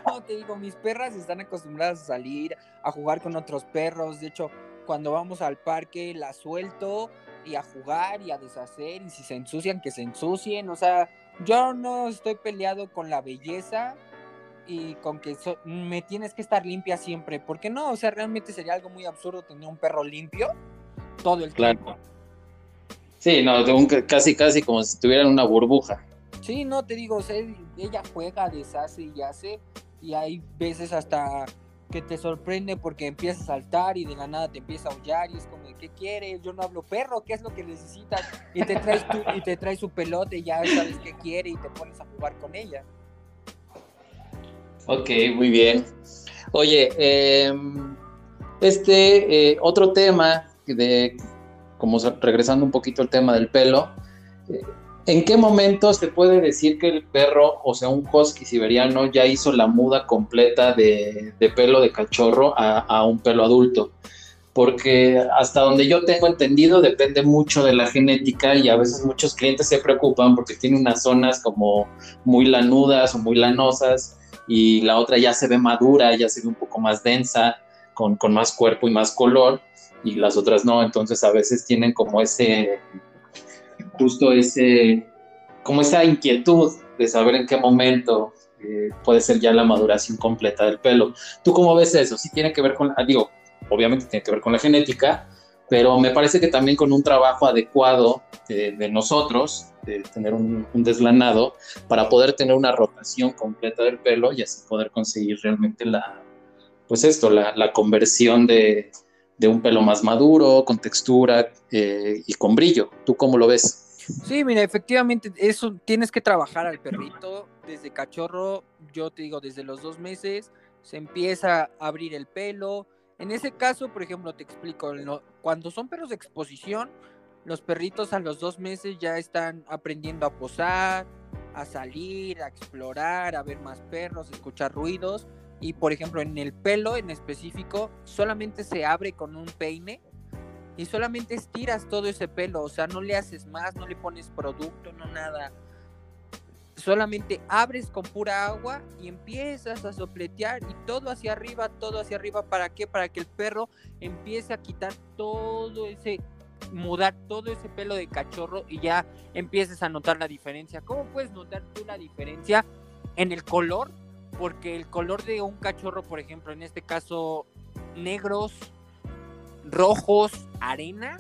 No, te digo, mis perras están acostumbradas a salir, a jugar con otros perros. De hecho, cuando vamos al parque, las suelto y a jugar y a deshacer. Y si se ensucian, que se ensucien. O sea, yo no estoy peleado con la belleza y con que so- me tienes que estar limpia siempre. Porque no, o sea, realmente sería algo muy absurdo tener un perro limpio todo el Claro. tiempo. Sí, no, un- casi, casi como si tuvieran una burbuja. Sí, no te digo, o sea, ella juega, deshace y hace, y hay veces hasta que te sorprende porque empieza a saltar y de la nada te empieza a aullar y es como, ¿qué quieres? Yo no hablo perro, ¿qué es lo que necesitas? Y te traes tu, y te traes su pelota y ya sabes qué quiere y te pones a jugar con ella. Ok, muy bien. Oye, eh, este eh, otro tema de, como sa- regresando un poquito al tema del pelo, eh, ¿en qué momento se puede decir que el perro, o sea, un husky siberiano, ya hizo la muda completa de, pelo de cachorro a, un pelo adulto? Porque hasta donde yo tengo entendido depende mucho de la genética y a veces muchos clientes se preocupan porque tiene unas zonas como muy lanudas o muy lanosas y la otra ya se ve madura, ya se ve un poco más densa, con más cuerpo y más color, y las otras no, entonces a veces tienen como ese, justo ese, como esa inquietud de saber en qué momento eh, puede ser ya la maduración completa del pelo. ¿Tú cómo ves eso? Sí tiene que ver con, ah, digo, obviamente tiene que ver con la genética, pero me parece que también con un trabajo adecuado de, nosotros, de tener un, un deslanado, para poder tener una rotación completa del pelo y así poder conseguir realmente la, pues esto, la, la conversión de, de, un pelo más maduro, con textura eh, y con brillo. ¿Tú cómo lo ves? Sí, mira, efectivamente, eso tienes que trabajar al perrito desde cachorro, yo te digo, desde los dos meses, se empieza a abrir el pelo. En ese caso, por ejemplo, te explico, cuando son perros de exposición, los perritos a los dos meses ya están aprendiendo a posar, a salir, a explorar, a ver más perros, a escuchar ruidos. Y por ejemplo, en el pelo en específico, solamente se abre con un peine y solamente estiras todo ese pelo, o sea, no le haces más, no le pones producto, no nada. solamente abres con pura agua y empiezas a sopletear y todo hacia arriba, todo hacia arriba. ¿Para qué? Para que el perro empiece a quitar todo ese, mudar todo ese pelo de cachorro y ya empieces a notar la diferencia. ¿Cómo puedes notar tú la diferencia en el color? Porque el color de un cachorro, por ejemplo, en este caso negros, rojos, arena,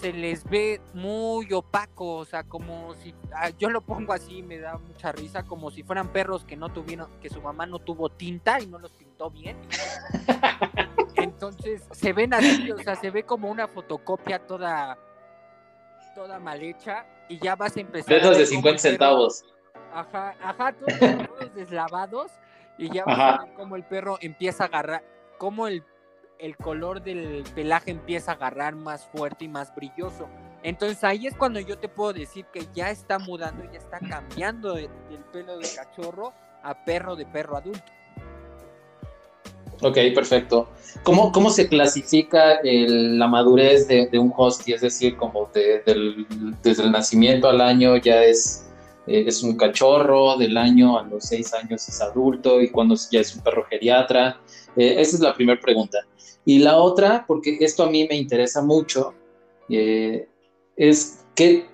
se les ve muy opaco, o sea, como si ah, yo lo pongo así, me da mucha risa, como si fueran perros que no tuvieron, que su mamá no tuvo tinta y no los pintó bien. Entonces se ven así, o sea, se ve como una fotocopia toda, toda mal hecha y ya vas a empezar. De esos de 50 centavos. Ajá, ajá, todos, todos deslavados y ya vas a ver cómo el perro empieza a agarrar, cómo el el color del pelaje empieza a agarrar más fuerte y más brilloso. Entonces ahí es cuando yo te puedo decir que ya está mudando, ya está cambiando del pelo de cachorro a perro de perro adulto. Ok, perfecto. ¿Cómo, cómo se clasifica la madurez de, un husky? Es decir, como desde el nacimiento al año ya es, eh, es un cachorro, del año a los seis años es adulto y cuando ya es un perro geriatra. Eh, esa es la primera pregunta. Y la otra, porque esto a mí me interesa mucho, eh, es qué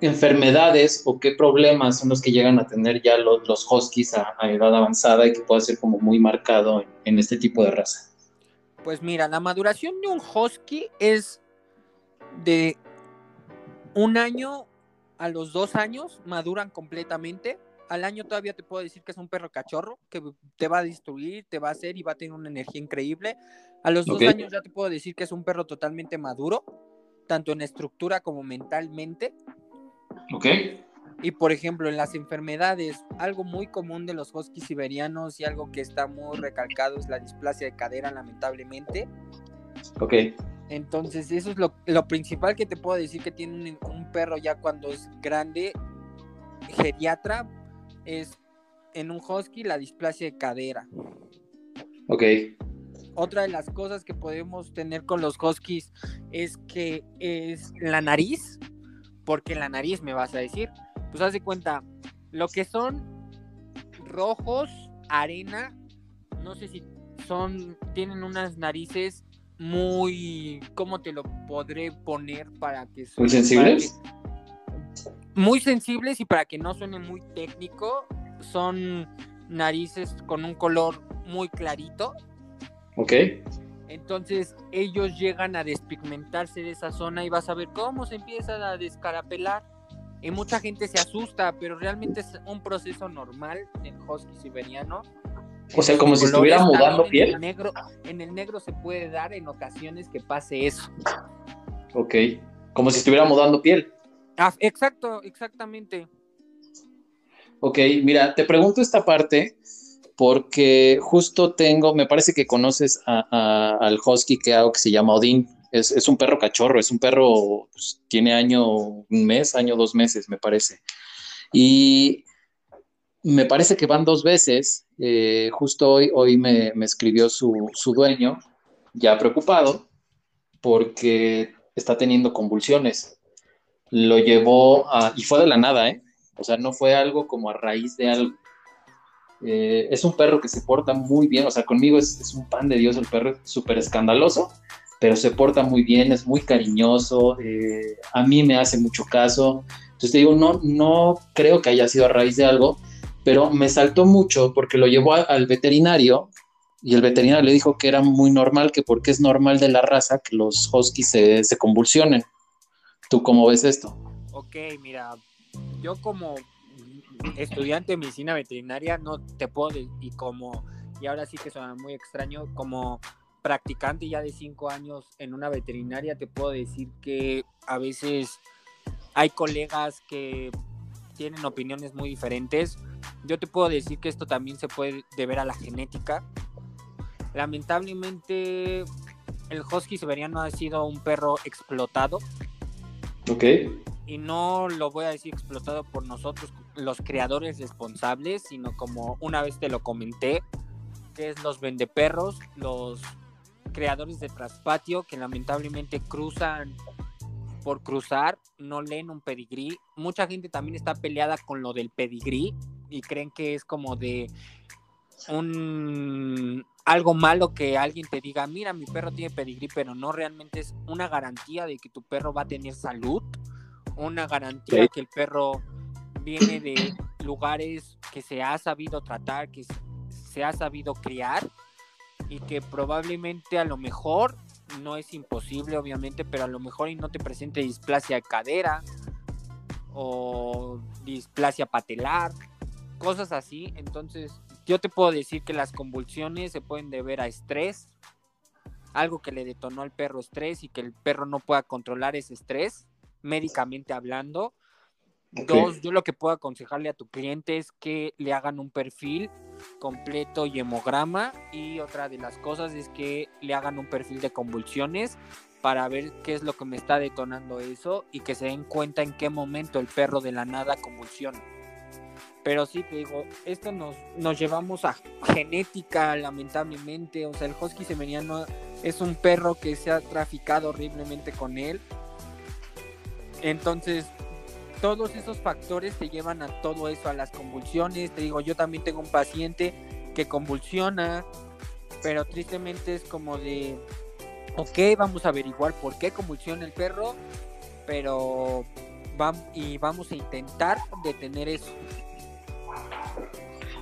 enfermedades o qué problemas son los que llegan a tener ya los, los huskies a, edad avanzada y que puede ser como muy marcado en, este tipo de raza. Pues mira, la maduración de un husky es de un año a los dos años, maduran completamente al año todavía te puedo decir que es un perro cachorro, que te va a destruir, te va a hacer y va a tener una energía increíble. A los dos años ya te puedo decir que es un perro totalmente maduro, tanto en estructura como mentalmente. Ok. Y por ejemplo, en las enfermedades, algo muy común de los huskies siberianos y algo que está muy recalcado es la displasia de cadera, lamentablemente. Ok. Entonces, eso es lo, lo principal que te puedo decir que tiene un, un perro ya cuando es grande, geriatra, es en un husky la displasia de cadera. Ok. Otra de las cosas que podemos tener con los huskies es que es la nariz, porque la nariz me vas a decir, pues haz de cuenta, lo que son rojos, arena, no sé si son, tienen unas narices muy, ¿cómo te lo podré poner para que... Muy sensibles muy sensibles y para que no suene muy técnico, son narices con un color muy clarito. Ok. Entonces ellos llegan a despigmentarse de esa zona y vas a ver cómo se empiezan a descarapelar. Y mucha gente se asusta, pero realmente es un proceso normal en husky siberiano. O sea, como si estuviera mudando piel. En el, negro, en el negro se puede dar en ocasiones que pase eso. Ok, como si estuviera mudando piel. Ah, exacto, exactamente. Ok, mira, te pregunto esta parte porque justo tengo, me parece que conoces al husky que hago que se llama Odín. Es, un perro cachorro, es un perro, pues, tiene año, un mes, año, dos meses, me parece. Y me parece que van dos veces. Eh, justo hoy, hoy me, escribió su, su dueño, ya preocupado, porque está teniendo convulsiones lo llevó a, y fue de la nada, ¿eh? O sea, no fue algo como a raíz de algo. Eh, es un perro que se porta muy bien, o sea, conmigo es, un pan de Dios el perro, súper escandaloso, pero se porta muy bien, es muy cariñoso, eh, a mí me hace mucho caso. Entonces te digo, no, no creo que haya sido a raíz de algo, pero me saltó mucho porque lo llevó al veterinario y el veterinario le dijo que era muy normal, que porque es normal de la raza que los huskies se, se convulsionen. ¿Tú cómo ves esto? Ok, mira, yo como estudiante de medicina veterinaria no te puedo, y como, y ahora sí que suena muy extraño, como practicante ya de cinco años en una veterinaria, te puedo decir que a veces hay colegas que tienen opiniones muy diferentes. Yo te puedo decir que esto también se puede deber a la genética. Lamentablemente, el husky siberiano ha sido un perro explotado Ok. Y no lo voy a decir explotado por nosotros, los creadores responsables, sino como una vez te lo comenté, que es los vendeperros, los creadores de traspatio que lamentablemente cruzan por cruzar, no leen un pedigrí. Mucha gente también está peleada con lo del pedigrí y creen que es como de un algo malo que alguien te diga, mira, mi perro tiene pedigrí, pero no realmente es una garantía de que tu perro va a tener salud, una garantía que el perro viene de lugares que se ha sabido tratar, que se ha sabido criar y que probablemente a lo mejor no es imposible, obviamente, pero a lo mejor y no te presente displasia de cadera o displasia patelar, cosas así. Entonces, yo te puedo decir que las convulsiones se pueden deber a estrés, algo que le detonó al perro estrés y que el perro no pueda controlar ese estrés, médicamente hablando. Dos, yo lo que puedo aconsejarle a tu cliente es que le hagan un perfil completo y hemograma. Y otra de las cosas es que le hagan un perfil de convulsiones para ver qué es lo que me está detonando eso y que se den cuenta en qué momento el perro de la nada convulsiona. Pero sí, te digo, esto nos, nos llevamos a genética, lamentablemente. O sea, el husky semeniano es un perro que se ha traficado horriblemente con él. Entonces, todos esos factores te llevan a todo eso, a las convulsiones. Te digo, yo también tengo un paciente que convulsiona, pero tristemente es como de, ok, vamos a averiguar por qué convulsiona el perro, pero vamos, y vamos a intentar detener eso.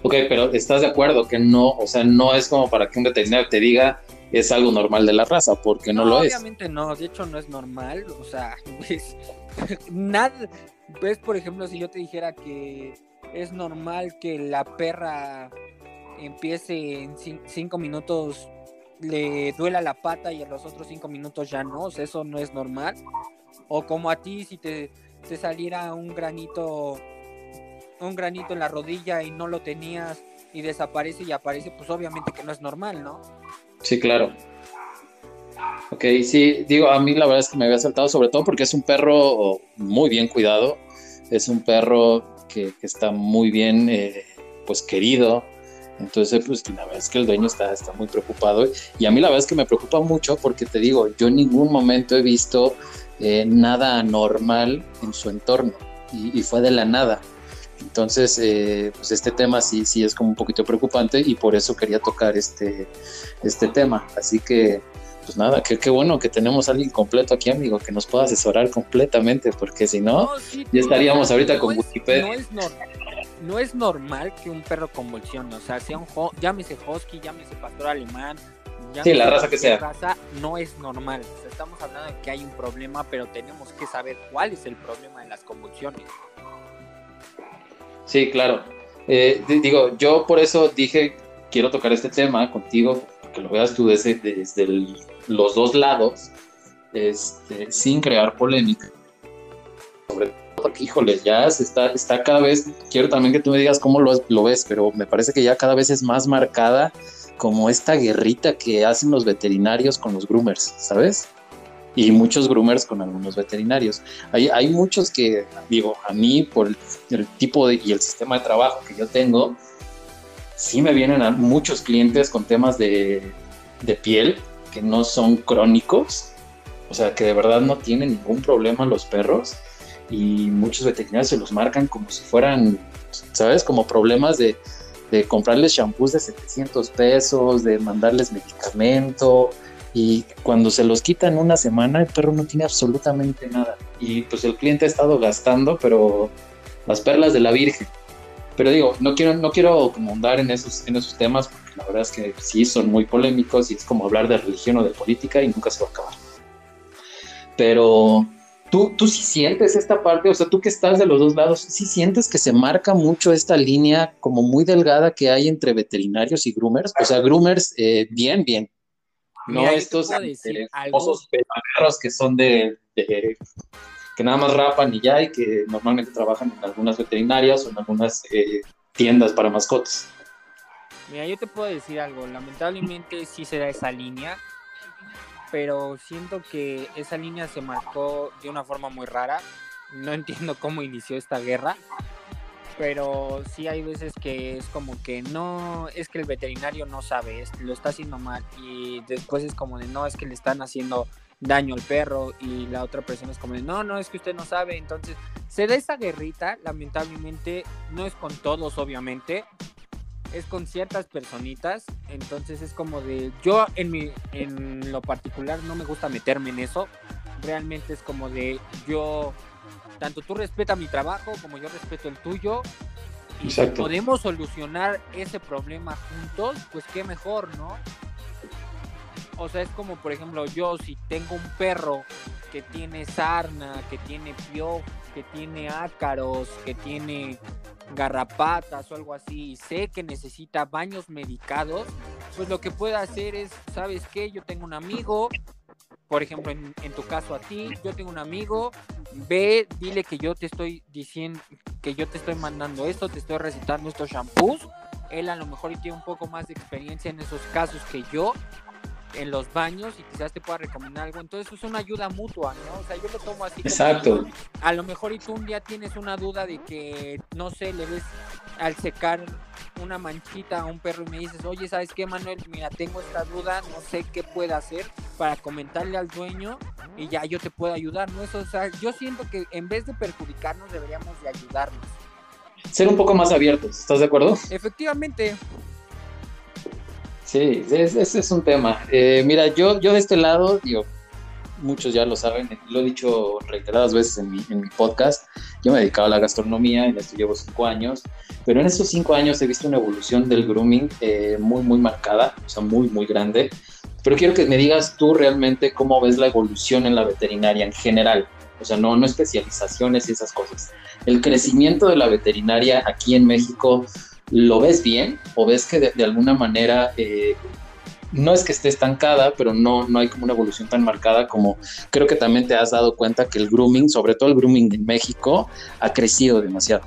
Ok, pero ¿estás de acuerdo que no, o sea, no es como para que un veterinario te diga es algo normal de la raza, porque no, lo es? Obviamente no, de hecho no es normal, o sea, pues, nada, ves, por ejemplo, si yo te dijera que es normal que la perra empiece en cinco minutos le duela la pata y en los otros cinco minutos ya no, o sea, eso no es normal. O como a ti si te, te saliera un granito, un granito en la rodilla y no lo tenías y desaparece y aparece, pues obviamente que no es normal, ¿no? Sí, claro. Ok, sí, digo, a mí la verdad es que me había saltado sobre todo porque es un perro muy bien cuidado, es un perro que, está muy bien, eh, pues querido, entonces, pues la verdad es que el dueño está, está muy preocupado y a mí la verdad es que me preocupa mucho porque te digo, yo en ningún momento he visto eh, nada anormal en su entorno y, fue de la nada. Entonces, eh, pues este tema sí, sí es como un poquito preocupante y por eso quería tocar este, este tema. Así que, pues nada, qué, bueno que tenemos a alguien completo aquí, amigo, que nos pueda asesorar completamente, porque si no, ya estaríamos ahorita con Wikipedia. No es, no es normal que un perro convulsione, o sea, sea un llámese husky, llámese pastor alemán, sí, la raza que sea. Raza, no es normal. estamos hablando de que hay un problema, pero tenemos que saber cuál es el problema de las convulsiones. Sí, claro. Eh, digo, yo por eso dije, quiero tocar este tema contigo, que lo veas tú desde, desde los dos lados, este, sin crear polémica. Sobre todo porque, híjole, ya se está, cada vez, quiero también que tú me digas cómo lo, lo ves, pero me parece que ya cada vez es más marcada como esta guerrita que hacen los veterinarios con los groomers, ¿sabes? Y muchos groomers con algunos veterinarios. Hay, hay muchos que, digo, a mí, por el, tipo de, y el sistema de trabajo que yo tengo, sí me vienen a muchos clientes con temas de, de piel que no son crónicos, o sea, que de verdad no tienen ningún problema los perros y muchos veterinarios se los marcan como si fueran, ¿sabes? Como problemas de, de comprarles shampoos de 700 pesos, de mandarles medicamento y cuando se los quitan una semana el perro no tiene absolutamente nada y pues el cliente ha estado gastando pero las perlas de la virgen pero digo no quiero no quiero como andar en esos en esos temas porque la verdad es que sí son muy polémicos y es como hablar de religión o de política y nunca se va a acabar pero ¿Tú, tú sí sientes esta parte, o sea, tú que estás de los dos lados, sí sientes que se marca mucho esta línea como muy delgada que hay entre veterinarios y groomers. O sea, groomers, eh, bien, bien. No estos famosos perros que son de, que nada más rapan y ya, y que normalmente trabajan en algunas veterinarias o en algunas eh, tiendas para mascotas. Mira, yo te puedo decir algo, lamentablemente sí se da esa línea pero siento que esa línea se marcó de una forma muy rara. No entiendo cómo inició esta guerra. Pero sí hay veces que es como que no, es que el veterinario no sabe, lo está haciendo mal y después es como de no, es que le están haciendo daño al perro y la otra persona es como de no, no, es que usted no sabe, entonces se da esa guerrita, lamentablemente no es con todos obviamente, es con ciertas personitas, entonces es como de yo en mi en lo particular no me gusta meterme en eso, realmente es como de yo tanto tú respeta mi trabajo como yo respeto el tuyo. Y si podemos solucionar ese problema juntos, pues qué mejor, ¿no? O sea, es como, por ejemplo, yo si tengo un perro que tiene sarna, que tiene piojos, que tiene ácaros, que tiene garrapatas o algo así, y sé que necesita baños medicados, pues lo que puedo hacer es, ¿sabes qué? Yo tengo un amigo por ejemplo, en, tu caso a ti, yo tengo un amigo, ve, dile que yo te estoy diciendo, que yo te estoy mandando esto, te estoy recetando estos shampoos. Él a lo mejor tiene un poco más de experiencia en esos casos que yo, en los baños y quizás te pueda recomendar algo. Entonces es una ayuda mutua, ¿no? O sea, yo lo tomo así. Exacto. a lo mejor y tú un día tienes una duda de que, no sé, le ves al secar una manchita a un perro y me dices, oye, ¿sabes qué, Manuel? Mira, tengo esta duda, no sé qué puedo hacer para comentarle al dueño y ya yo te puedo ayudar, ¿no? Eso, o sea, yo siento que en vez de perjudicarnos deberíamos de ayudarnos. Ser un poco más abiertos, ¿estás de acuerdo? Efectivamente. Sí, ese es, un tema. Eh, mira, yo, yo de este lado, digo, muchos ya lo saben, lo he dicho reiteradas veces en mi, en mi podcast, yo me he dedicado a la gastronomía, en esto llevo cinco años, pero en estos cinco años he visto una evolución del grooming eh, muy, muy marcada, o sea, muy, muy grande. Pero quiero que me digas tú realmente cómo ves la evolución en la veterinaria en general, o sea, no, no especializaciones y esas cosas. El crecimiento de la veterinaria aquí en México ¿Lo ves bien o ves que de, alguna manera eh, no es que esté estancada, pero no, no hay como una evolución tan marcada como creo que también te has dado cuenta que el grooming, sobre todo el grooming en México, ha crecido demasiado?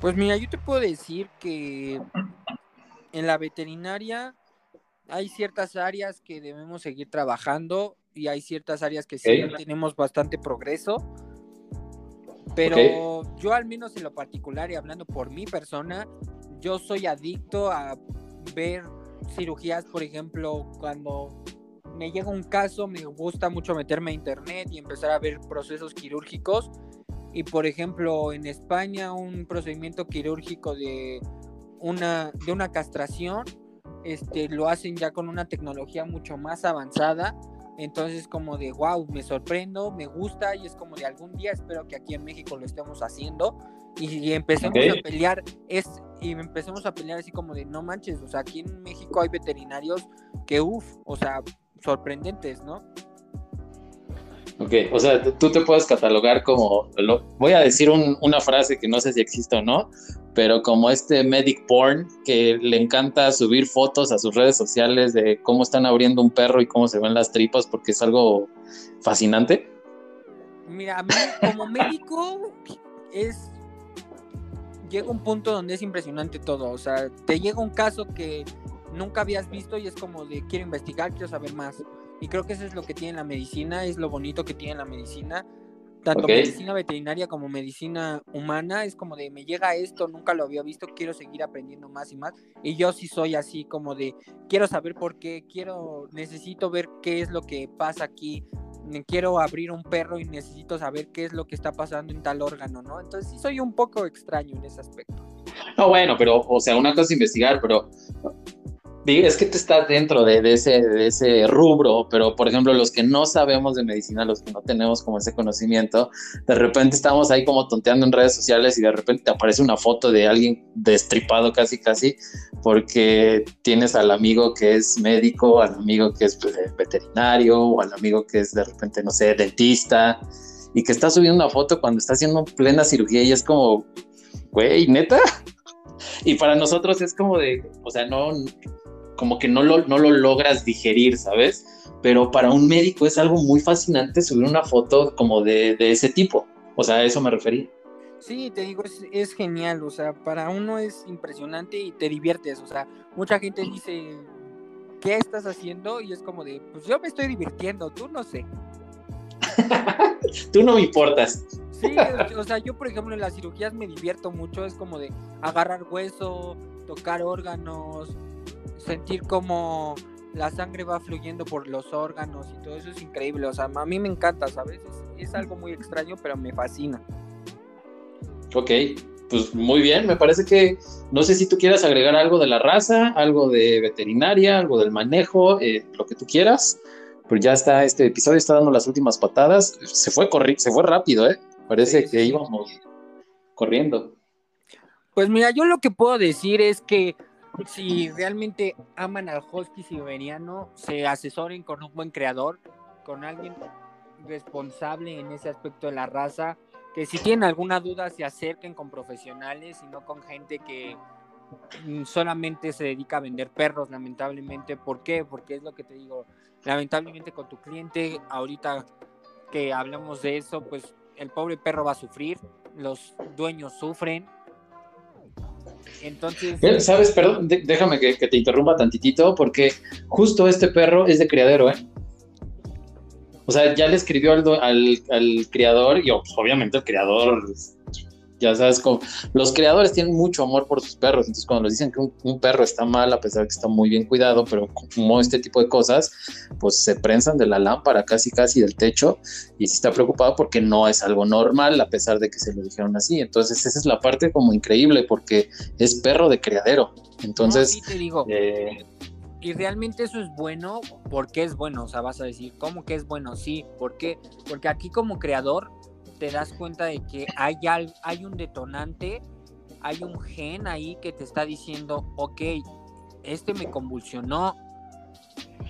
Pues mira, yo te puedo decir que en la veterinaria hay ciertas áreas que debemos seguir trabajando y hay ciertas áreas que sí tenemos bastante progreso pero yo al menos en lo particular y hablando por mi persona, yo soy adicto a ver cirugías, por ejemplo, cuando me llega un caso, me gusta mucho meterme a internet y empezar a ver procesos quirúrgicos. Y por ejemplo, en España un procedimiento quirúrgico de una, de una castración, este, lo hacen ya con una tecnología mucho más avanzada entonces como de, wow, me sorprendo, me gusta y es como de algún día espero que aquí en México lo estemos haciendo y, empecemos a pelear, es, y empecemos a pelear así como de, no manches, o sea, aquí en México hay veterinarios que, uff, o sea, sorprendentes, ¿no? Ok, o sea, tú te puedes catalogar como, voy a decir una frase que no sé si existe o no, pero como este medic porn que le encanta subir fotos a sus redes sociales de cómo están abriendo un perro y cómo se ven las tripas porque es algo fascinante. Mira, a mí como médico es llega un punto donde es impresionante todo, o sea, te llega un caso que nunca habías visto y es como de quiero investigar, quiero saber más y creo que eso es lo que tiene la medicina, es lo bonito que tiene la medicina. Tanto medicina veterinaria como medicina humana, es como de me llega esto, nunca lo había visto, quiero seguir aprendiendo más y más. Y yo sí soy así como de quiero saber por qué, quiero, necesito ver qué es lo que pasa aquí, quiero abrir un perro y necesito saber qué es lo que está pasando en tal órgano, ¿no? Entonces sí soy un poco extraño en ese aspecto. No, bueno, pero, o sea, una cosa es investigar, pero es que tú estás dentro de, ese, de ese rubro, pero por ejemplo, los que no sabemos de medicina, los que no tenemos como ese conocimiento, de repente estamos ahí como tonteando en redes sociales y de repente te aparece una foto de alguien destripado casi, casi, porque tienes al amigo que es médico, al amigo que es pues, veterinario, o al amigo que es de repente, no sé, dentista, y que está subiendo una foto cuando está haciendo plena cirugía y es como, güey, neta. Y para nosotros es como de, o sea, no, como que no lo, no lo logras digerir, ¿sabes? Pero para un médico es algo muy fascinante subir una foto como de, ese tipo. O sea, a eso me referí. Sí, te digo, es, es, genial, o sea, para uno es impresionante y te diviertes, o sea, mucha gente dice, ¿qué estás haciendo? Y es como de, pues yo me estoy divirtiendo, tú no sé. tú no me importas. Sí, o sea, yo por ejemplo en las cirugías me divierto mucho, es como de agarrar hueso, tocar órganos, sentir como la sangre va fluyendo por los órganos y todo eso es increíble, o sea, a mí me encanta, ¿sabes? Es, es algo muy extraño, pero me fascina. Ok, pues muy bien, me parece que no sé si tú quieras agregar algo de la raza, algo de veterinaria, algo del manejo, eh, lo que tú quieras, pero ya está, este episodio está dando las últimas patadas, se fue, corri se fue rápido, ¿eh? Parece Sí, que sí. íbamos corriendo. Pues mira, yo lo que puedo decir es que si realmente aman al husky siberiano, se asesoren con un buen creador, con alguien responsable en ese aspecto de la raza, que si tienen alguna duda se acerquen con profesionales y no con gente que mm, solamente se dedica a vender perros, lamentablemente. ¿Por qué? Porque es lo que te digo, lamentablemente con tu cliente, ahorita que hablamos de eso, pues el pobre perro va a sufrir, los dueños sufren. Entonces, Eh, ¿Sabes? Perdón, déjame que, te interrumpa tantitito, porque justo este perro es de criadero, ¿eh? O sea, ya le escribió al, al, al criador, y pues, obviamente el criador, ya sabes, como, los criadores tienen mucho amor por sus perros, entonces cuando les dicen que un, un perro está mal, a pesar de que está muy bien cuidado, pero como este tipo de cosas, pues se prensan de la lámpara casi casi del techo, y sí está preocupado porque no es algo normal, a pesar de que se lo dijeron así. Entonces esa es la parte como increíble, porque es perro de criadero. no, Entonces, sí te digo, eh, y realmente eso es bueno, porque es bueno? O sea, vas a decir, ¿cómo que es bueno? Sí, ¿por qué? Porque aquí como creador te das cuenta de que hay, al- hay un detonante, hay un gen ahí que te está diciendo, ok, este me convulsionó,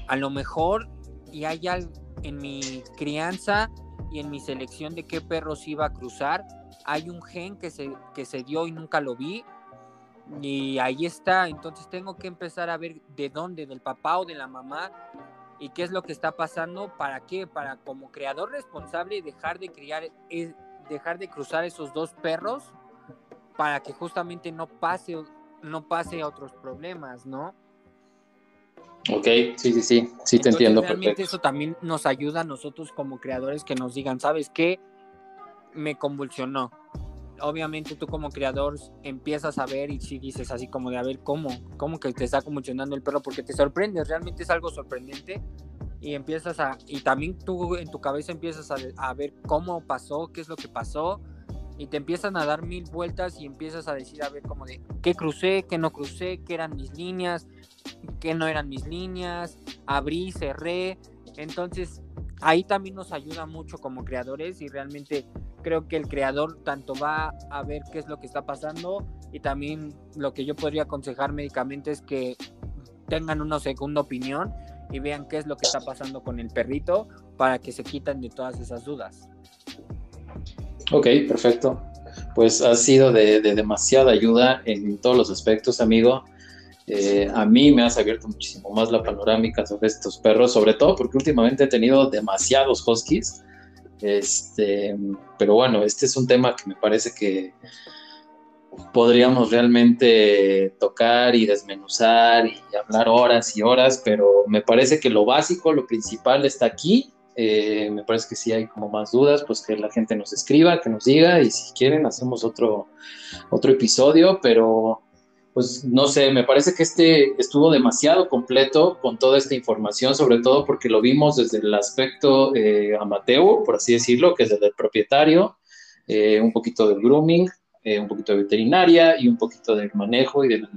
a lo mejor, y hay algo en mi crianza y en mi selección de qué perros iba a cruzar, hay un gen que se, que se dio y nunca lo vi, y ahí está, entonces tengo que empezar a ver de dónde, del papá o de la mamá, y qué es lo que está pasando, para qué, para como creador responsable dejar de criar, es, dejar de cruzar esos dos perros, para que justamente no pase, no pase a otros problemas, ¿no? ok, sí, sí, sí, sí te Entonces, entiendo Realmente perfecto. eso también nos ayuda a nosotros como creadores que nos digan, ¿sabes qué? Me convulsionó. Obviamente tú como creador empiezas a ver y si dices así como de a ver cómo, cómo que te está convulsionando el perro porque te sorprendes, realmente es algo sorprendente y empiezas a, y también tú en tu cabeza empiezas a, a ver cómo pasó, qué es lo que pasó y te empiezan a dar mil vueltas y empiezas a decir a ver como de qué crucé, qué no crucé, qué eran mis líneas, qué no eran mis líneas, abrí, cerré, entonces ahí también nos ayuda mucho como creadores y realmente creo que el creador tanto va a ver qué es lo que está pasando y también lo que yo podría aconsejar médicamente es que tengan una segunda opinión y vean qué es lo que está pasando con el perrito para que se quitan de todas esas dudas. Ok, perfecto. Pues ha sido de, de demasiada ayuda en todos los aspectos, amigo. Eh, a mí me has abierto muchísimo más la panorámica sobre estos perros, sobre todo porque últimamente he tenido demasiados huskies. Este, pero bueno, este es un tema que me parece que podríamos realmente tocar y desmenuzar y hablar horas y horas, pero me parece que lo básico, lo principal está aquí. Eh, me parece que si hay como más dudas, pues que la gente nos escriba, que nos diga y si quieren hacemos otro, otro episodio, pero pues no sé, me parece que este estuvo demasiado completo con toda esta información, sobre todo porque lo vimos desde el aspecto eh, amateur, por así decirlo, que es desde el propietario, eh, un poquito del grooming, eh, un poquito de veterinaria y un poquito del manejo y del,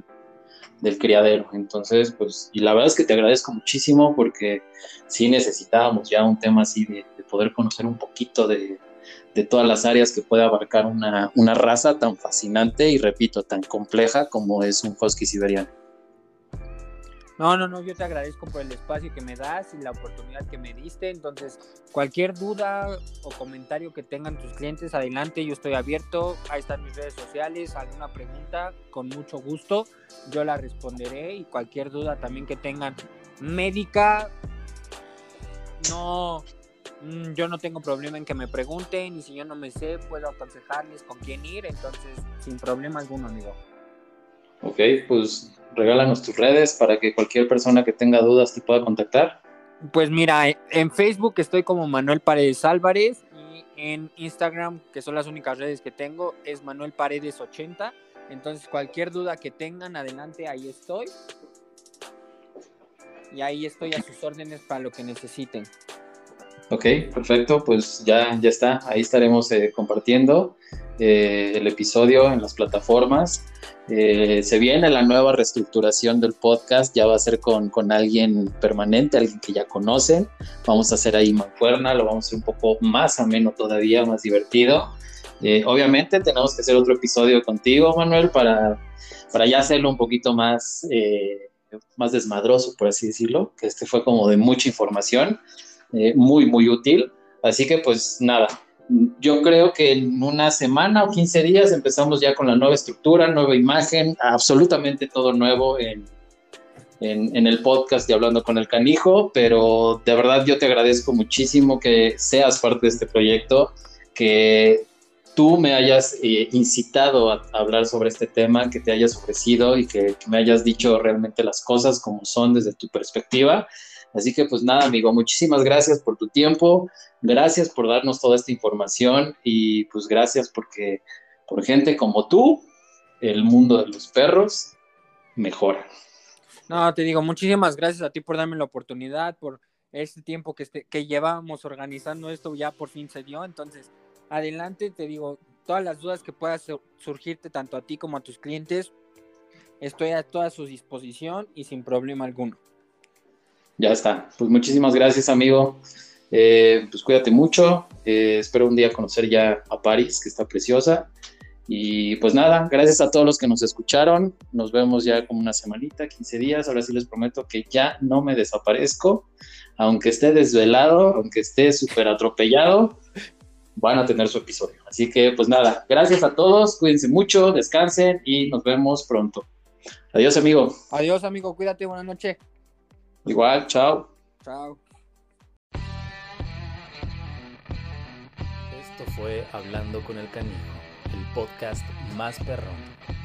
criadero. Entonces, pues, y la verdad es que te agradezco muchísimo porque sí necesitábamos ya un tema así de poder conocer un poquito de, de, todas las áreas que puede abarcar una, una raza tan fascinante y, repito, tan compleja como es un husky siberiano. No, no, no, yo te agradezco por el espacio que me das y la oportunidad que me diste. Entonces, cualquier duda o comentario que tengan tus clientes, adelante, yo estoy abierto. Ahí están mis redes sociales, alguna pregunta, con mucho gusto, yo la responderé y cualquier duda también que tengan médica, no, yo no tengo problema en que me pregunten y si yo no me sé, puedo aconsejarles con quién ir, entonces, sin problema alguno, amigo. Ok, pues regálanos tus redes para que cualquier persona que tenga dudas te pueda contactar. Pues mira, en Facebook estoy como Manuel Paredes Álvarez y Y en Instagram, que son las únicas redes que tengo, es Manuel Paredes 80. Entonces, cualquier duda que tengan, adelante, ahí estoy. Y ahí estoy a sus órdenes para lo que necesiten. Ok, perfecto, pues ya, ya está, ahí estaremos eh, compartiendo eh, el episodio en las plataformas. Eh, se viene la nueva reestructuración del podcast, ya va a ser con, con, alguien permanente, alguien que ya conocen. Vamos a hacer ahí mancuerna, lo vamos a hacer un poco más ameno todavía, más divertido. obviamente tenemos que hacer otro episodio contigo, Manuel, para, para ya hacerlo un poquito más, más desmadroso, por así decirlo, que este fue como de mucha información. Eh, muy, muy útil. Así que pues nada, yo creo que en una semana o 15 días empezamos ya con la nueva estructura, nueva imagen, absolutamente todo nuevo en, en, el podcast de Hablando con el Canijo, pero de verdad yo te agradezco muchísimo que seas parte de este proyecto, que tú me hayas eh, incitado a, hablar sobre este tema, que te hayas ofrecido y que, que me hayas dicho realmente las cosas como son desde tu perspectiva. Así que pues nada, amigo, muchísimas gracias por tu tiempo, gracias por darnos toda esta información y pues gracias porque por gente como tú, el mundo de los perros mejora. No, te digo, muchísimas gracias a ti por darme la oportunidad, por este tiempo que, este, que llevábamos organizando esto, ya por fin se dio. Entonces, adelante, te digo, todas las dudas que puedas surgirte tanto a ti como a tus clientes, estoy a toda su disposición y sin problema alguno. Ya está. Pues muchísimas gracias, amigo. Eh, pues cuídate mucho. Eh, espero un día conocer ya a París, que está preciosa. Y pues nada, gracias a todos los que nos escucharon. Nos vemos ya como una semanita, 15 días. Ahora sí les prometo que ya no me desaparezco. Aunque esté desvelado, aunque esté súper atropellado, van a tener su episodio. Así que pues nada, gracias a todos. Cuídense mucho, descansen y nos vemos pronto. Adiós, amigo. Adiós, amigo. Cuídate. Buenas noches. Igual, chao. Chao. Esto fue Hablando con el Canijo, el podcast más perrón.